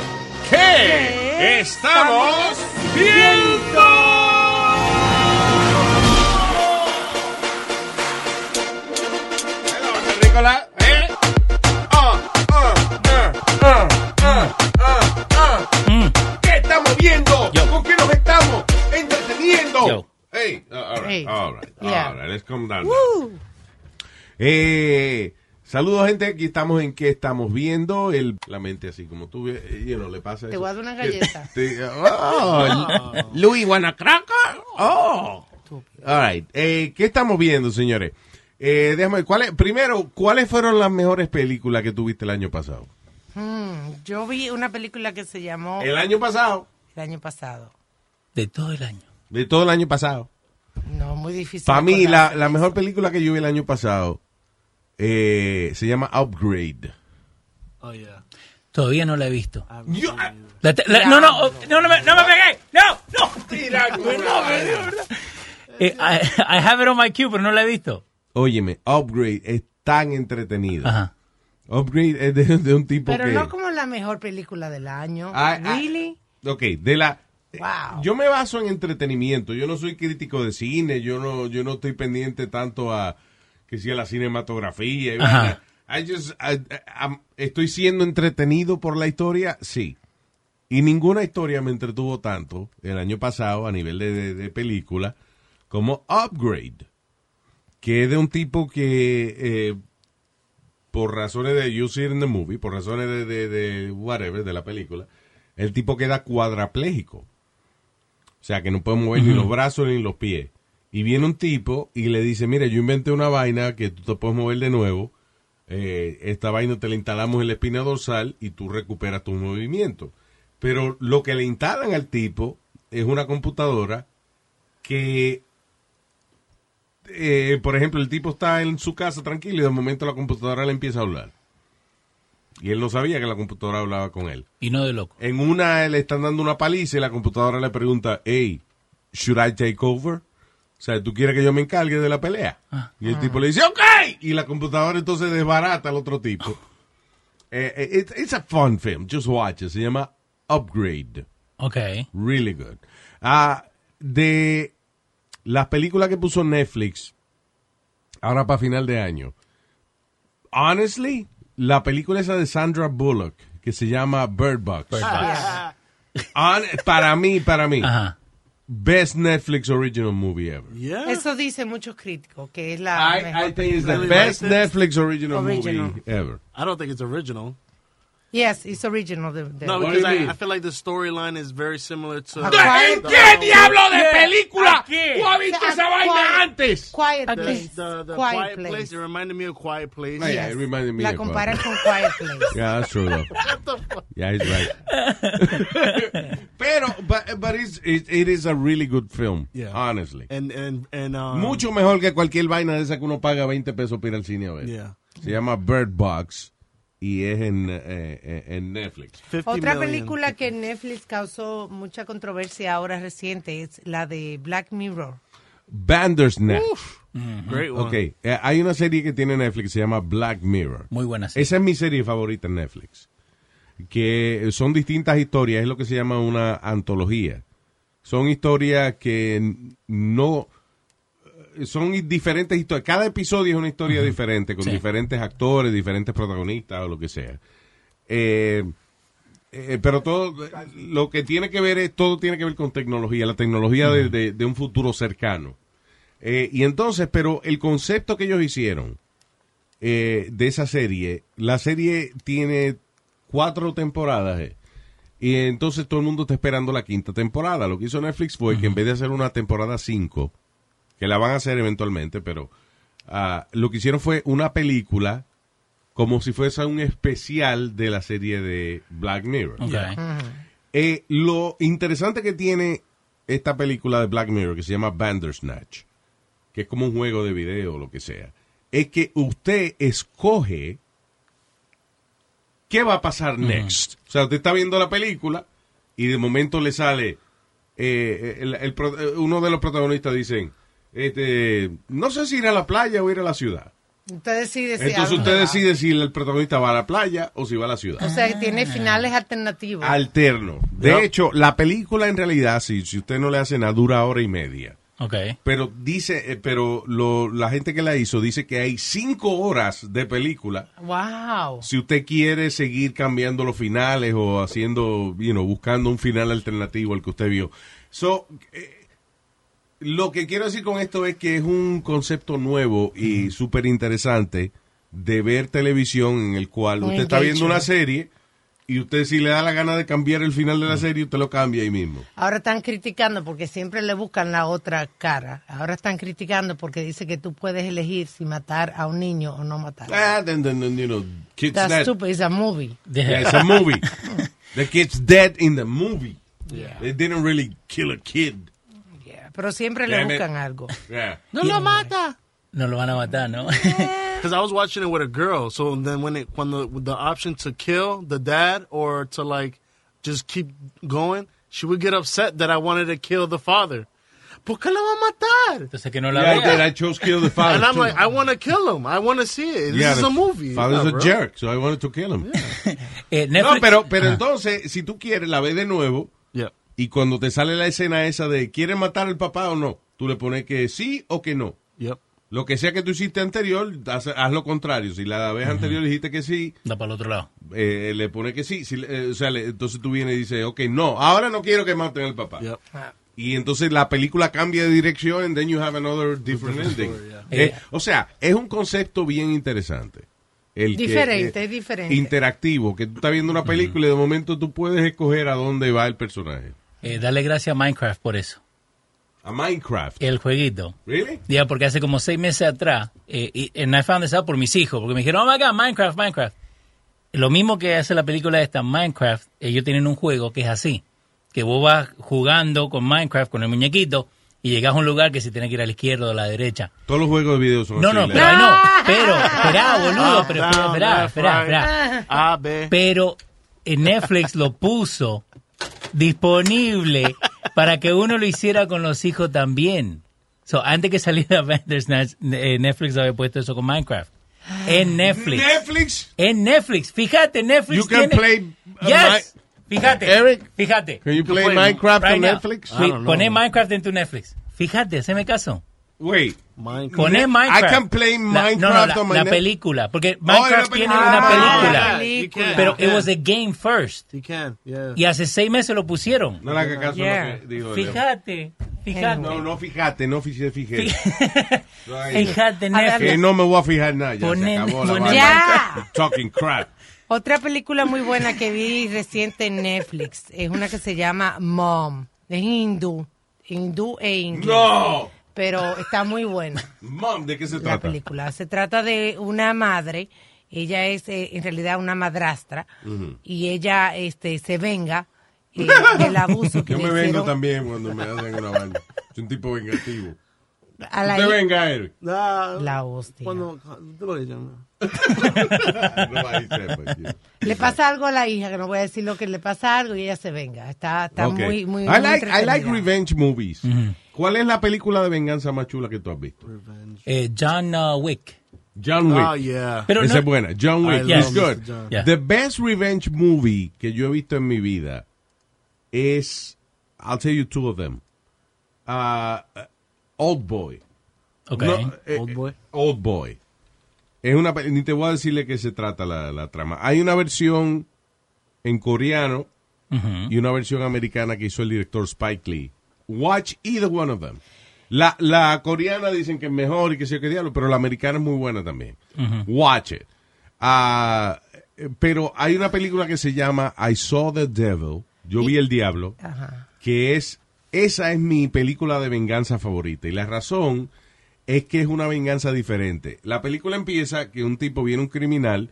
E: ¿Qué estamos viendo? Nicolás, ¿eh? Ah, ah, ah, ah. ¿Qué estamos viendo? ¿Con qué nos estamos entreteniendo?
F: Yo.
E: Hey, uh, all right,
G: Hey.
E: all right,
G: Yeah.
E: all right, let's calm down. Eh, saludos, gente. Aquí estamos en que estamos viendo el, la mente así como tú, eh, you know, le pasa
G: Te
E: eso.
G: voy a dar una galleta.
E: Te- oh, Louis Guanacraca. Oh. All right. Eh, ¿Qué estamos viendo, señores? Eh, déjame ver, ¿cuáles- primero, ¿cuáles fueron las mejores películas que tuviste el año pasado?
G: Hmm, yo vi una película que se llamó...
E: El año pasado.
G: El año pasado.
F: De todo el año.
E: De todo el año pasado.
G: No, muy difícil.
E: Para mí, la, la mejor película que yo vi el año pasado eh, se llama Upgrade.
L: Oh, yeah.
F: Todavía no la he visto.
E: Yo-
F: La te- la- no, no, no, no, me, no me pegué. No, no. No, me dio, ¿verdad? Eh, I, I have it on my queue, pero no la he visto.
E: Óyeme, Upgrade es tan entretenido.
F: Ajá.
E: Upgrade es de, de un tipo
G: Pero
E: que...
G: no como la mejor película del año.
E: Ah, ah,
G: really?
E: Ok, de la...
G: Wow.
E: Yo me baso en entretenimiento. Yo no soy crítico de cine. Yo no, yo no estoy pendiente tanto a que si a la cinematografía. y
F: Ajá.
E: vaina. I just- I- I- I'm- estoy siendo entretenido por la historia, sí. Y ninguna historia me entretuvo tanto el año pasado a nivel de, de- de película como Upgrade, que es de un tipo que eh, por razones de you see it in the movie, por razones de, de, de whatever, de la película, el tipo queda cuadrapléjico. O sea, que no puede mover ni los brazos ni los pies. Y viene un tipo y le dice, mira, yo inventé una vaina que tú te puedes mover de nuevo. Eh, esta vaina te la instalamos en la espina dorsal y tú recuperas tu movimiento. Pero lo que le instalan al tipo es una computadora que, eh, por ejemplo, el tipo está en su casa tranquilo y de momento la computadora le empieza a hablar. Y él no sabía que la computadora hablaba con él.
F: Y no de loco.
E: En una le están dando una paliza y la computadora le pregunta, hey, should I take over? O sea, ¿tú quieres que yo me encargue de la pelea? Y el tipo le dice, ok. Y la computadora entonces desbarata al otro tipo. Eh, eh, it's, it's a fun film. Just watch it. Se llama Upgrade.
F: Ok.
E: Really good. Ah, de las películas que puso Netflix, ahora para final de año. Honestly, la película esa de Sandra Bullock, que se llama Bird Box. Hon- para mí, para mí. Best Netflix original movie ever.
G: Eso dicen muchos críticos, que es la
E: I,
G: mejor
E: I think it's the best Netflix original,
G: Original.
E: movie ever.
L: I don't think it's original.
G: Yes, it's original. The, the-
L: No, because I, I feel like the storyline is very similar to.
G: A quiet
E: ¿En qué diablo de película?
L: ¿Qué?
E: ¿Tú has visto esa vaina antes?
G: Quiet
L: The,
G: Place.
L: the, the
G: Quiet
L: quiet,
G: Place.
L: place. It reminded me of Quiet Place.
E: Oh, yeah, it reminded me
G: La
E: of
G: comparan
E: Quiet
G: con Quiet Place.
E: Yeah, that's true though. Yeah, he's right. Pero, but, but it's, it, it is a really good film,
L: Yeah.
E: honestly.
L: And and and um,
E: Mucho mejor que cualquier vaina de esa que uno paga 20 pesos para ir al cine a ver.
L: Yeah.
E: Se llama Bird Box y es en, eh, en Netflix.
G: Otra película que en Netflix causó mucha controversia ahora reciente es la de Black Mirror.
E: Bandersnatch.
L: Great one.
E: Ok, eh, hay una serie que tiene Netflix, se llama Black Mirror.
F: Muy buena serie.
E: Esa es mi serie favorita en Netflix. Que son distintas historias, es lo que se llama una antología. Son historias que no. Son diferentes historias. Cada episodio es una historia diferente, con
F: Sí.
E: diferentes actores, diferentes protagonistas o lo que sea. Eh, eh, pero todo lo que tiene que ver es todo tiene que ver con tecnología, la tecnología de, de- de un futuro cercano. Eh, y entonces, pero el concepto que ellos hicieron eh, de esa serie, la serie tiene cuatro temporadas. eh, y entonces todo el mundo está esperando la quinta temporada. Lo que hizo Netflix fue que en vez de hacer una temporada 5, que la van a hacer eventualmente, pero ah, lo que hicieron fue una película como si fuese un especial de la serie de Black Mirror. Eh, lo interesante que tiene esta película de Black Mirror, que se llama Bandersnatch, que es como un juego de video o lo que sea, es que usted escoge qué va a pasar next. O sea, usted está viendo la película y de momento le sale eh, el- el pro- eh, uno de los protagonistas dicen, este, no sé si ir a la playa o ir a la ciudad.
G: Usted decide si
E: Entonces usted decide si el protagonista va a la playa o si va a la ciudad
G: O sea, que tiene finales alternativos.
E: alterno. De hecho, la película en realidad, si, si usted no le hace nada, dura hora y media.
F: Ok.
E: Pero dice, eh, pero lo, la gente que la hizo dice que hay cinco horas de película.
G: Wow.
E: Si usted quiere seguir cambiando los finales o haciendo, you know, buscando un final alternativo al que usted vio. So, eh, lo que quiero decir con esto es que es un concepto nuevo y súper interesante de ver televisión en el cual usted está viendo una serie y usted si le da la gana de cambiar el final de la serie, usted lo cambia ahí mismo.
G: Ahora están criticando porque siempre le buscan la otra cara. Ahora están criticando porque dice que tú puedes elegir si matar a un niño o no matar.
E: Ah, then, then, then, you know, kids
G: That's
E: dead.
G: stupid. It's a movie.
E: Yeah, it's a movie. The kid's dead in the movie. They didn't really kill a kid.
G: Pero siempre le
L: Damn it.
G: buscan algo.
E: Yeah.
L: No lo mata.
F: No lo van a matar, ¿no?
L: Because I was watching it with a girl, so then when it when the with the option to kill the dad or to like just keep going, she would get upset that I wanted to kill the father. ¿Por qué lo va a matar?
F: Entonces que no la
E: Yeah,
F: vea.
E: that I chose kill the father.
L: and I'm
E: too.
L: like, I want to kill him. I want to see it. This
E: Yeah,
L: is
E: the
L: a movie.
E: Father's
L: Yeah,
E: a
L: bro.
E: jerk, so I wanted to kill him.
F: Eh,
E: No,
F: Netflix-
E: pero, pero
F: Ah.
E: entonces, si tú quieres, la ves de nuevo. Y cuando te sale la escena esa de ¿quieres matar al papá o no? Tú le pones que sí o que no. Lo que sea que tú hiciste anterior, haz, haz lo contrario. Si la vez anterior dijiste que sí,
F: Da para el otro lado.
E: eh, le pone que sí. Si, eh, o sea, le- entonces tú vienes y dices, ok, no, ahora no quiero que maten al papá. Y entonces la película cambia de dirección and then you have another different ending.
L: story, yeah.
E: Eh, o sea, es un concepto bien interesante. El que,
G: Diferente,
E: eh,
G: es diferente.
E: Interactivo, que tú estás viendo una película y de momento tú puedes escoger a dónde va el personaje.
F: Eh, dale gracias a Minecraft por eso.
E: A Minecraft.
F: El jueguito.
E: Really?
F: Ya, porque hace como seis meses atrás, eh, y and I found this out por mis hijos, porque me dijeron, oh my God, Minecraft, Minecraft. Lo mismo que hace la película esta, Minecraft, ellos tienen un juego que es así, que vos vas jugando con Minecraft, con el muñequito, y llegas a un lugar que se tiene que ir a la izquierda o a la derecha.
E: Todos los juegos de video son
F: No,
E: así,
F: no,
E: la-
F: pero ahí no. Pero, espera, boludo, pero espera.
L: A, B.
F: Pero en Netflix lo puso disponible para que uno lo hiciera con los hijos también. So, antes que saliera Bandersnatch, eh, Netflix había puesto eso con Minecraft. En Netflix.
E: Netflix.
F: En Netflix. Fíjate, Netflix
E: You can
F: tiene-
E: play, uh,
F: Yes. Fíjate.
E: Eric,
F: Fíjate.
E: Can you play Minecraft on
F: now.
E: Netflix?
F: Poné Minecraft en tu Netflix. Fíjate, haceme caso.
E: Wait.
F: Poné Minecraft.
E: I can play
F: La-
E: Minecraft
F: no, no, la,
E: on my
F: la película. Porque
E: Oh, la
F: Minecraft tiene
E: película.
F: una
E: Ah,
F: película.
E: la película.
F: Pero it was a game first.
L: You can, yeah.
F: Y hace seis meses lo pusieron.
E: No le haga caso a lo
F: Yeah.
E: que digo.
F: Fíjate, fíjate.
E: No, no, fíjate, no fíjate, fíjate.
F: Fíjate, Netflix.
E: Que no me voy a fijar nada, ya
F: Poné-
E: se acabó la vaina. Talking crap.
G: Otra película muy buena que vi reciente en Netflix es una que se llama Mom. Es hindú. Hindú e inglés.
E: No.
G: Pero está muy buena
E: Mom, ¿de qué se
G: la
E: trata?
G: película. Se trata de una madre. Ella es eh, en realidad una madrastra. Y ella este, se venga eh, del abuso que
E: Yo
G: le
E: me vengo
G: hicieron
E: también cuando me hacen una vaina. Soy un tipo vengativo.
G: a la
E: Usted venga, Eric.
G: La hostia.
L: Cuando, te lo.
G: Le pasa algo a la hija, que no voy a decir lo que le pasa algo y ella se venga. Está, está
E: Ok.
G: muy, muy,
E: I
G: muy
E: like, I like revenge movies. ¿Cuál es la película de venganza más chula que tú has visto?
F: Eh, John uh, Wick.
E: John Wick.
L: Oh, yeah.
F: Pero
E: Esa
F: no-
E: es buena. John Wick. It's good.
L: Mr. John.
F: Yeah.
E: The best revenge movie que yo he visto en mi vida es, I'll tell you two of them. Uh, Old Boy.
F: Ok.
E: No, eh,
L: Old Boy.
E: Old Boy. Es una, ni te voy a decirle que se trata la, la trama. Hay una versión en coreano y una versión americana que hizo el director Spike Lee. Watch either one of them. La, la coreana dicen que es mejor y que sé qué diablo, pero la americana es muy buena también. Watch it. Ah, pero hay una película que se llama I Saw the Devil. Yo vi el diablo
G: Ajá.
E: que es, esa es mi película de venganza favorita. Y la razón es que es una venganza diferente. La película empieza que un tipo viene un criminal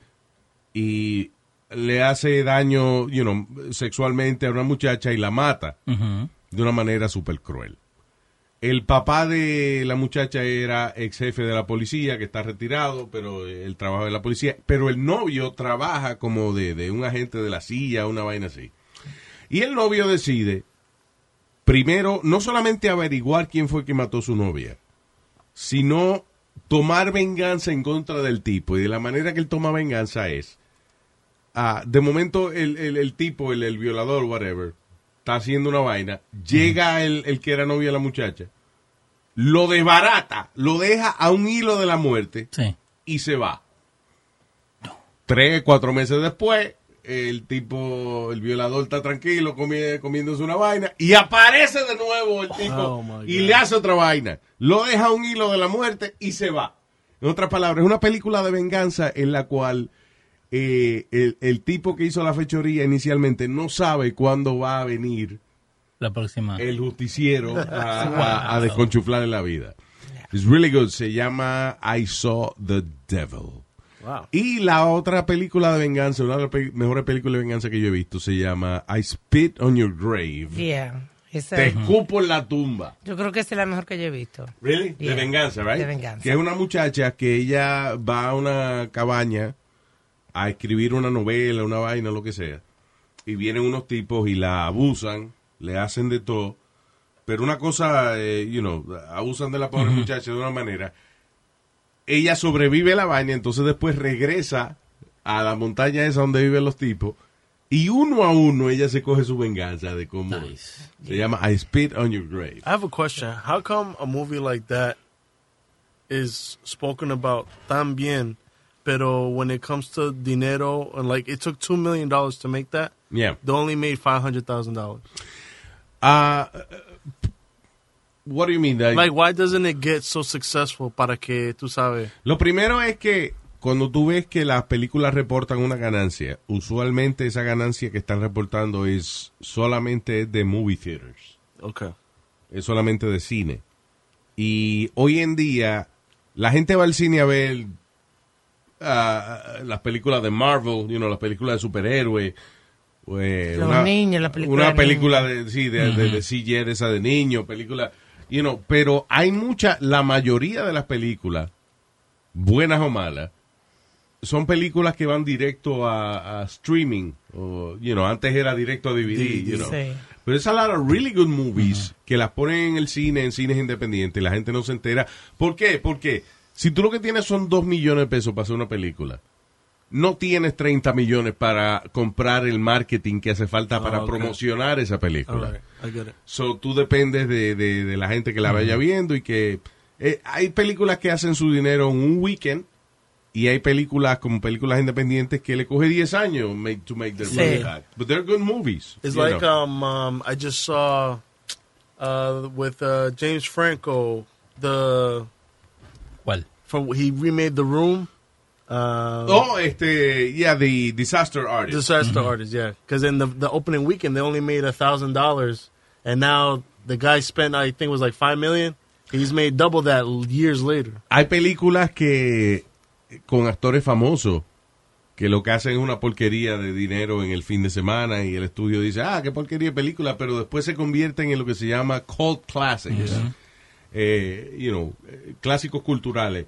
E: y le hace daño, you know, sexualmente a una muchacha y la mata. De una manera súper cruel. El papá de la muchacha era ex jefe de la policía, que está retirado, pero él trabaja de la policía. Pero el novio trabaja como de, de un agente de la silla, una vaina así. Y el novio decide, primero, no solamente averiguar quién fue que mató a su novia, sino tomar venganza en contra del tipo. Y de la manera que él toma venganza es, ah, de momento el, el- el tipo, el, el violador, whatever, está haciendo una vaina, llega el, el que era novio de la muchacha, lo desbarata, lo deja a un hilo de la muerte
F: Sí.
E: y se va. Tres, cuatro meses después, el tipo, el violador está tranquilo comi- comiéndose una vaina y aparece de nuevo el tipo
L: Oh,
E: y le hace otra vaina. Lo deja a un hilo de la muerte y se va. En otras palabras, es una película de venganza en la cual eh, el, el tipo que hizo la fechoría inicialmente no sabe cuándo va a venir
F: La próxima.
E: el justiciero a, a, a desconchuflar en la vida. It's really good. Se llama I Saw the Devil.
L: Wow.
E: Y la otra película de venganza, una de las pe- mejores películas de venganza que yo he visto, se llama I Spit on Your Grave.
G: Yeah. Esa-
E: Te escupo en la tumba.
G: Yo creo que esa es la mejor que yo he visto.
E: Really?
G: Yeah.
E: De venganza, right?
G: De venganza.
E: Que es una muchacha que ella va a una cabaña a escribir una novela, una vaina, lo que sea. Y vienen unos tipos y la abusan, le hacen de todo. Pero una cosa, eh, you know, abusan de la pobre muchacha de una manera. Ella sobrevive a la vaina, entonces después regresa a la montaña esa donde viven los tipos. Y uno a uno ella se coge su venganza de cómo se llama I Spit on Your Grave.
L: I have a question. How come a movie like that is spoken about tan bien, pero when it comes to dinero, and like it took two million dollars to make that,
E: Yeah.
L: they only made five hundred thousand dollars.
E: Ah, what do you mean? Like-
L: Like, why doesn't it get so successful? Para que tú sabes.
E: Lo primero es que cuando tú ves que las películas reportan una ganancia, usualmente esa ganancia que están reportando es solamente de movie theaters.
L: Okay.
E: Es solamente de cine. Y hoy en día la gente va al cine a ver ah, las películas de Marvel, you know, las películas de superhéroes. eh,
G: Los niños, la película
E: Una
G: de
E: película de, sí, de, de, de CGI, esa de niños, película, you know, pero hay mucha, la mayoría de las películas, buenas o malas, son películas que van directo a, a streaming, o, you know, antes era directo a DVD, you know.
G: Sí.
E: Pero es a lot of really good movies que las ponen en el cine, en cines independientes, y la gente no se entera. ¿Por qué? Porque si tú lo que tienes son dos millones de pesos para hacer una película, no tienes 30 millones para comprar el marketing que hace falta para
L: Ah, ok.
E: promocionar esa película.
L: Right, I get it.
E: So, tú dependes de, de- de la gente que la vaya viendo y que eh, hay películas que hacen su dinero en un weekend y hay películas como películas independientes que le coge 10 años make, to make their
L: Sí.
E: money back. But they're good movies.
L: It's like um, um I just saw uh with uh James Franco the
F: ¿Cuál?
L: from he remade the room. Uh,
E: oh, este, yeah, the Disaster Artist.
L: disaster artist, yeah. Because in the the opening weekend they only made a thousand dollars, and now the guy spent I think it was like five million. He's made double that years later.
E: Hay películas que con actores famosos que lo que hacen es una porquería de dinero en el fin de semana y el estudio dice, ah, qué porquería de película, pero después se convierten en lo que se llama cult classics. Eh, you know, eh, clásicos culturales.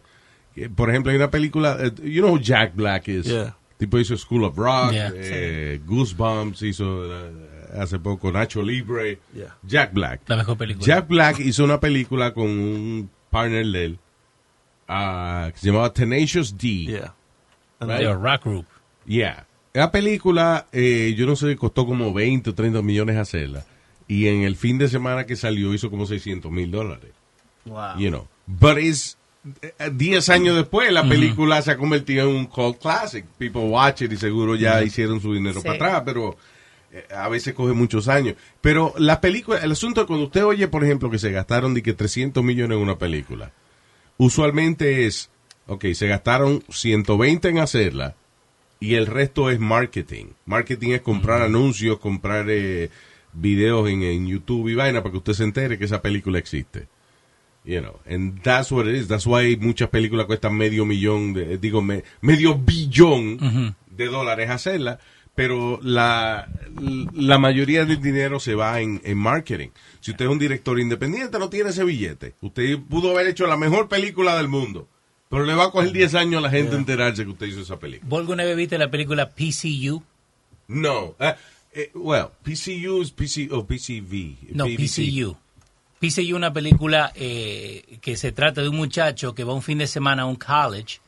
E: Que, Por ejemplo, hay una película, eh, you know who Jack Black is.
L: Yeah.
E: Tipo hizo School of Rock,
F: Yeah.
E: eh, Goosebumps hizo eh, hace poco Nacho Libre.
L: Yeah.
E: Jack Black.
F: La mejor película.
E: Jack Black hizo una película con un partner de él ah, que se llamaba Tenacious D.
L: Yeah.
E: Right?
F: Rock Group.
E: Yeah. La película, eh, yo no sé, costó como 20 o 30 millones hacerla. Y en el fin de semana que salió hizo como 600 mil dólares.
L: Wow.
E: You know. But it's eh, 10 años después la película se ha convertido en un cult classic. People watch it y seguro ya hicieron su dinero
G: Sí.
E: para atrás, pero eh, a veces coge muchos años. Pero la película, el asunto es cuando usted oye, por ejemplo, que se gastaron de que 300 millones en una película, usualmente es, ok, se gastaron 120 en hacerla y el resto es marketing. Marketing es comprar anuncios, comprar eh, videos en, en YouTube y vaina para que usted se entere que esa película existe. You know, and that's what it is. That's why muchas películas cuestan medio millón, de, digo, me- medio billón de dólares hacerla, pero la, la mayoría del dinero se va en, en marketing. Si usted es un director independiente, no tiene ese billete. Usted pudo haber hecho la mejor película del mundo, pero le va a coger 10 años a la gente enterarse que usted hizo esa película.
F: ¿Vos alguna vez viste la película PCU?
E: No. Uh, eh, well, PCU es PC, o PCV.
F: No. PCU. PCU es una película eh, que se trata de un muchacho que va un fin de semana a un college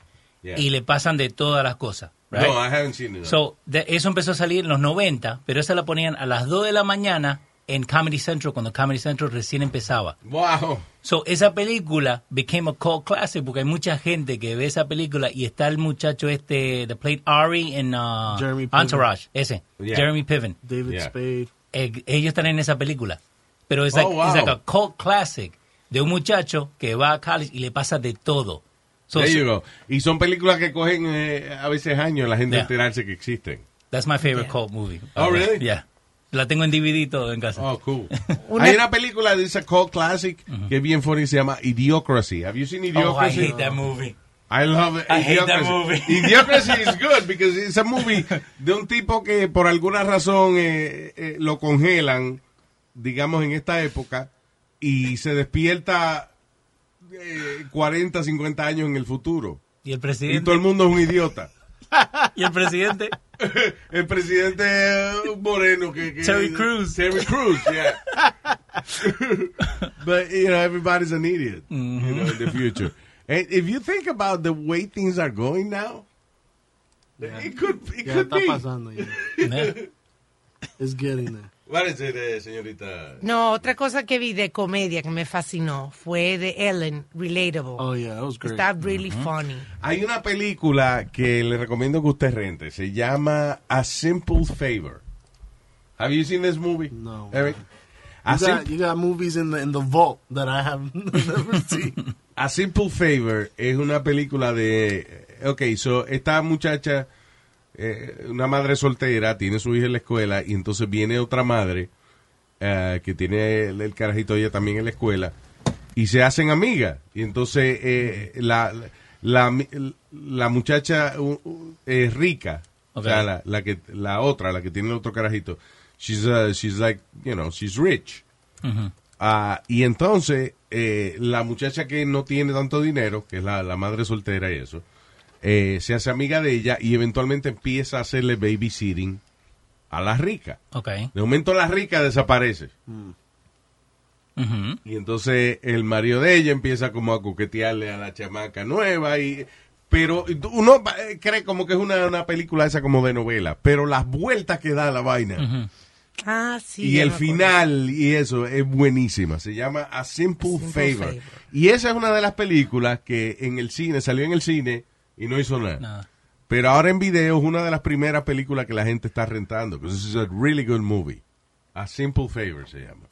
E: Yeah.
F: y le pasan de todas las cosas. right?
E: No, I haven't seen it.
F: So, de- eso empezó a salir en los 90, pero esa la ponían a las 2 de la mañana en Comedy Central cuando Comedy Central recién empezaba.
E: Wow.
F: So, esa película became a cult classic porque hay mucha gente que ve esa película y está el muchacho este, the played Ari en uh. Entourage, ese,
L: Yeah.
F: Jeremy Piven.
L: David
F: Yeah.
L: Spade.
F: Eh, ellos están en esa película. Pero es
L: Oh,
F: like,
L: wow.
F: it's like a cult classic de un muchacho que va a college y le pasa de todo. So,
E: There you go. Y son películas que cogen eh, a veces años la gente
F: Yeah.
E: enterarse que existen.
F: That's my favorite cult movie.
E: Oh, really?
F: Yeah. La tengo en DVD todo en casa.
E: Oh, cool.
F: Una-
E: Hay una película de esa cult classic que es bien funny, se llama Idiocracy. Have you seen
F: Oh, I
E: Idiocracy?
F: hate that movie.
E: I love it.
F: I hate that
E: Idiocracy.
F: movie.
E: Idiocracy is good because it's a movie de un tipo que por alguna razón eh, eh, lo congelan, digamos en esta época, y se despierta eh, 40, 50 años en el futuro.
F: Y el
E: Y
F: presidente.
E: todo el mundo es un idiota.
F: y el presidente.
E: el presidente eh, moreno que, que
F: Terry Crews.
E: Terry Crews, yeah. but you know everybody's an idiot, you know, in the future. And if you think about the way things are going now, it could it
L: Ya
E: could
L: está
E: be.
L: pasando ya. It's getting there.
E: Señorita?
G: No, otra cosa que vi de comedia que me fascinó fue de Ellen, Relatable.
L: Oh, yeah, that was great.
G: Está really funny.
E: Hay una película que le recomiendo que usted rente. Se llama A Simple Favor. Have you seen this movie?
L: No.
E: Eric?
L: Got, you got movies in the in the vault that I have never seen.
E: A Simple Favor es una película de... Ok, so esta muchacha, eh, una madre soltera, tiene su hija en la escuela y entonces viene otra madre eh, que tiene el, el carajito ella también en la escuela y se hacen amigas. Y entonces eh, la, la, la muchacha uh, uh, es rica, o sea, la, la, que, la otra, la que tiene el otro carajito, she's, uh, she's like, you know, she's rich.
F: Ujú.
E: Ah, y entonces, eh, la muchacha que no tiene tanto dinero, que es la, la madre soltera y eso, eh, se hace amiga de ella y eventualmente empieza a hacerle babysitting a la rica.
F: Ok.
E: De momento la rica desaparece.
F: Ujú.
E: Y entonces el marido de ella empieza como a coquetearle a la chamaca nueva y... Pero uno eh, cree como que es una, una película esa como de novela, pero las vueltas que da la vaina.
G: Ah, sí.
E: y el final y eso es buenísima. Se llama A Simple,
G: Simple
E: Favor.
G: Favor.
E: Y esa es una de las películas que en el cine, salió en el cine y no hizo nada.
F: Nada.
E: Pero ahora en video es una de las primeras películas que la gente está rentando. Because this is a really good movie. A Simple Favor se llama.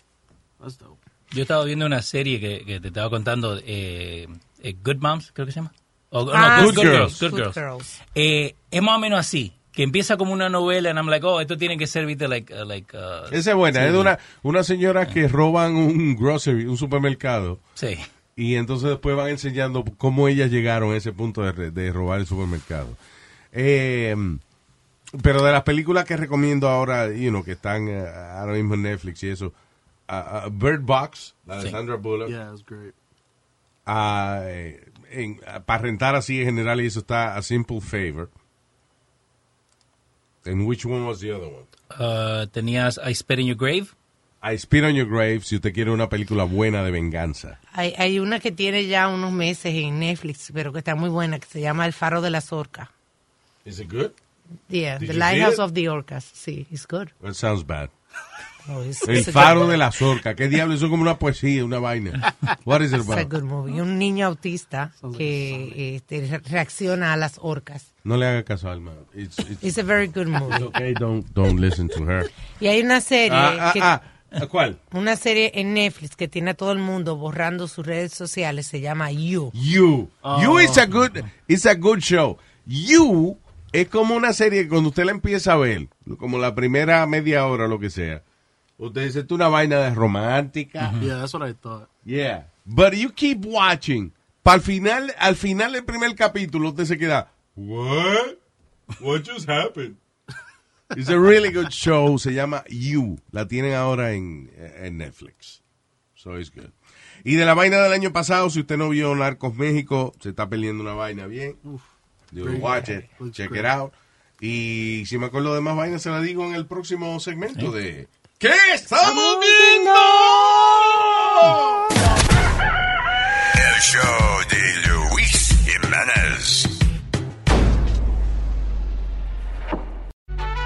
L: That's dope.
F: Yo estaba viendo una serie que, que te estaba contando, eh, eh, Good Moms, creo que se llama. O- no,
G: Ah,
F: Good,
G: sí.
F: Good Girls. Good,
G: Good
F: Girls.
G: Girls.
F: Eh, es más o menos así, que empieza como una novela, and I'm like, oh, esto tiene que ser, viste, like, uh, like, uh,
E: Esa es buena.
F: sí.
E: Es de una, una señora que roban un grocery, un supermercado.
F: Sí.
E: Y entonces después van enseñando cómo ellas llegaron a ese punto de, de robar el supermercado. Eh, pero de las películas que recomiendo ahora, you know, que están eh, ahora mismo en Netflix y eso, ah, ah, Bird Box, la de
F: Sí.
E: Sandra Bullock.
L: Yeah, great.
E: Ah, eh, en- para rentar así en general y eso está A Simple Favor. And which one was the other one?
F: Uh, tenías I Spit in Your Grave.
E: I Spit on Your Grave, si usted quiere una película buena de venganza.
G: Hay, hay una que tiene ya unos meses en Netflix, pero que está muy buena, que se llama El Faro de las Orcas.
E: Is it good?
G: Yeah,
E: Did
G: The Lighthouse of the Orcas. Sí, it's good.
E: It sounds bad.
G: Oh, it's-
E: El
G: it's
E: faro de las orcas. ¿Qué diablo? Eso es como una poesía, una vaina. What is it
G: It's a
E: about?
G: good movie. Un niño autista que este, re- reacciona a las orcas.
E: No le haga caso a Alma. It's, it's,
G: It's a very good movie.
E: it's okay, don't, don't listen to her.
G: Y hay una serie
E: Ah, ah,
G: que-
E: ah. ¿Cuál?
G: una serie en Netflix que tiene a todo el mundo borrando sus redes sociales, se llama You.
E: You. You is a good, it's a good show. You es como una serie que cuando usted la empieza a ver, como la primera media hora o lo que sea, usted dice, esto es una vaina de romántica.
L: Yeah, that's what I thought.
E: Yeah. But you keep watching. Para el final, al final del primer capítulo, usted se queda, what? What just happened? It's a really good show. Se llama You. La tienen ahora en, en Netflix. So it's good. Y de la vaina del año pasado, si usted no vio Narcos México, se está perdiendo una vaina bien. Digo,
L: Great.
E: watch it,
L: Looks
E: check
L: great.
E: it out. Y si me acuerdo de más vainas, se la digo en el próximo segmento de... ¿Qué estamos viendo?
U: El show de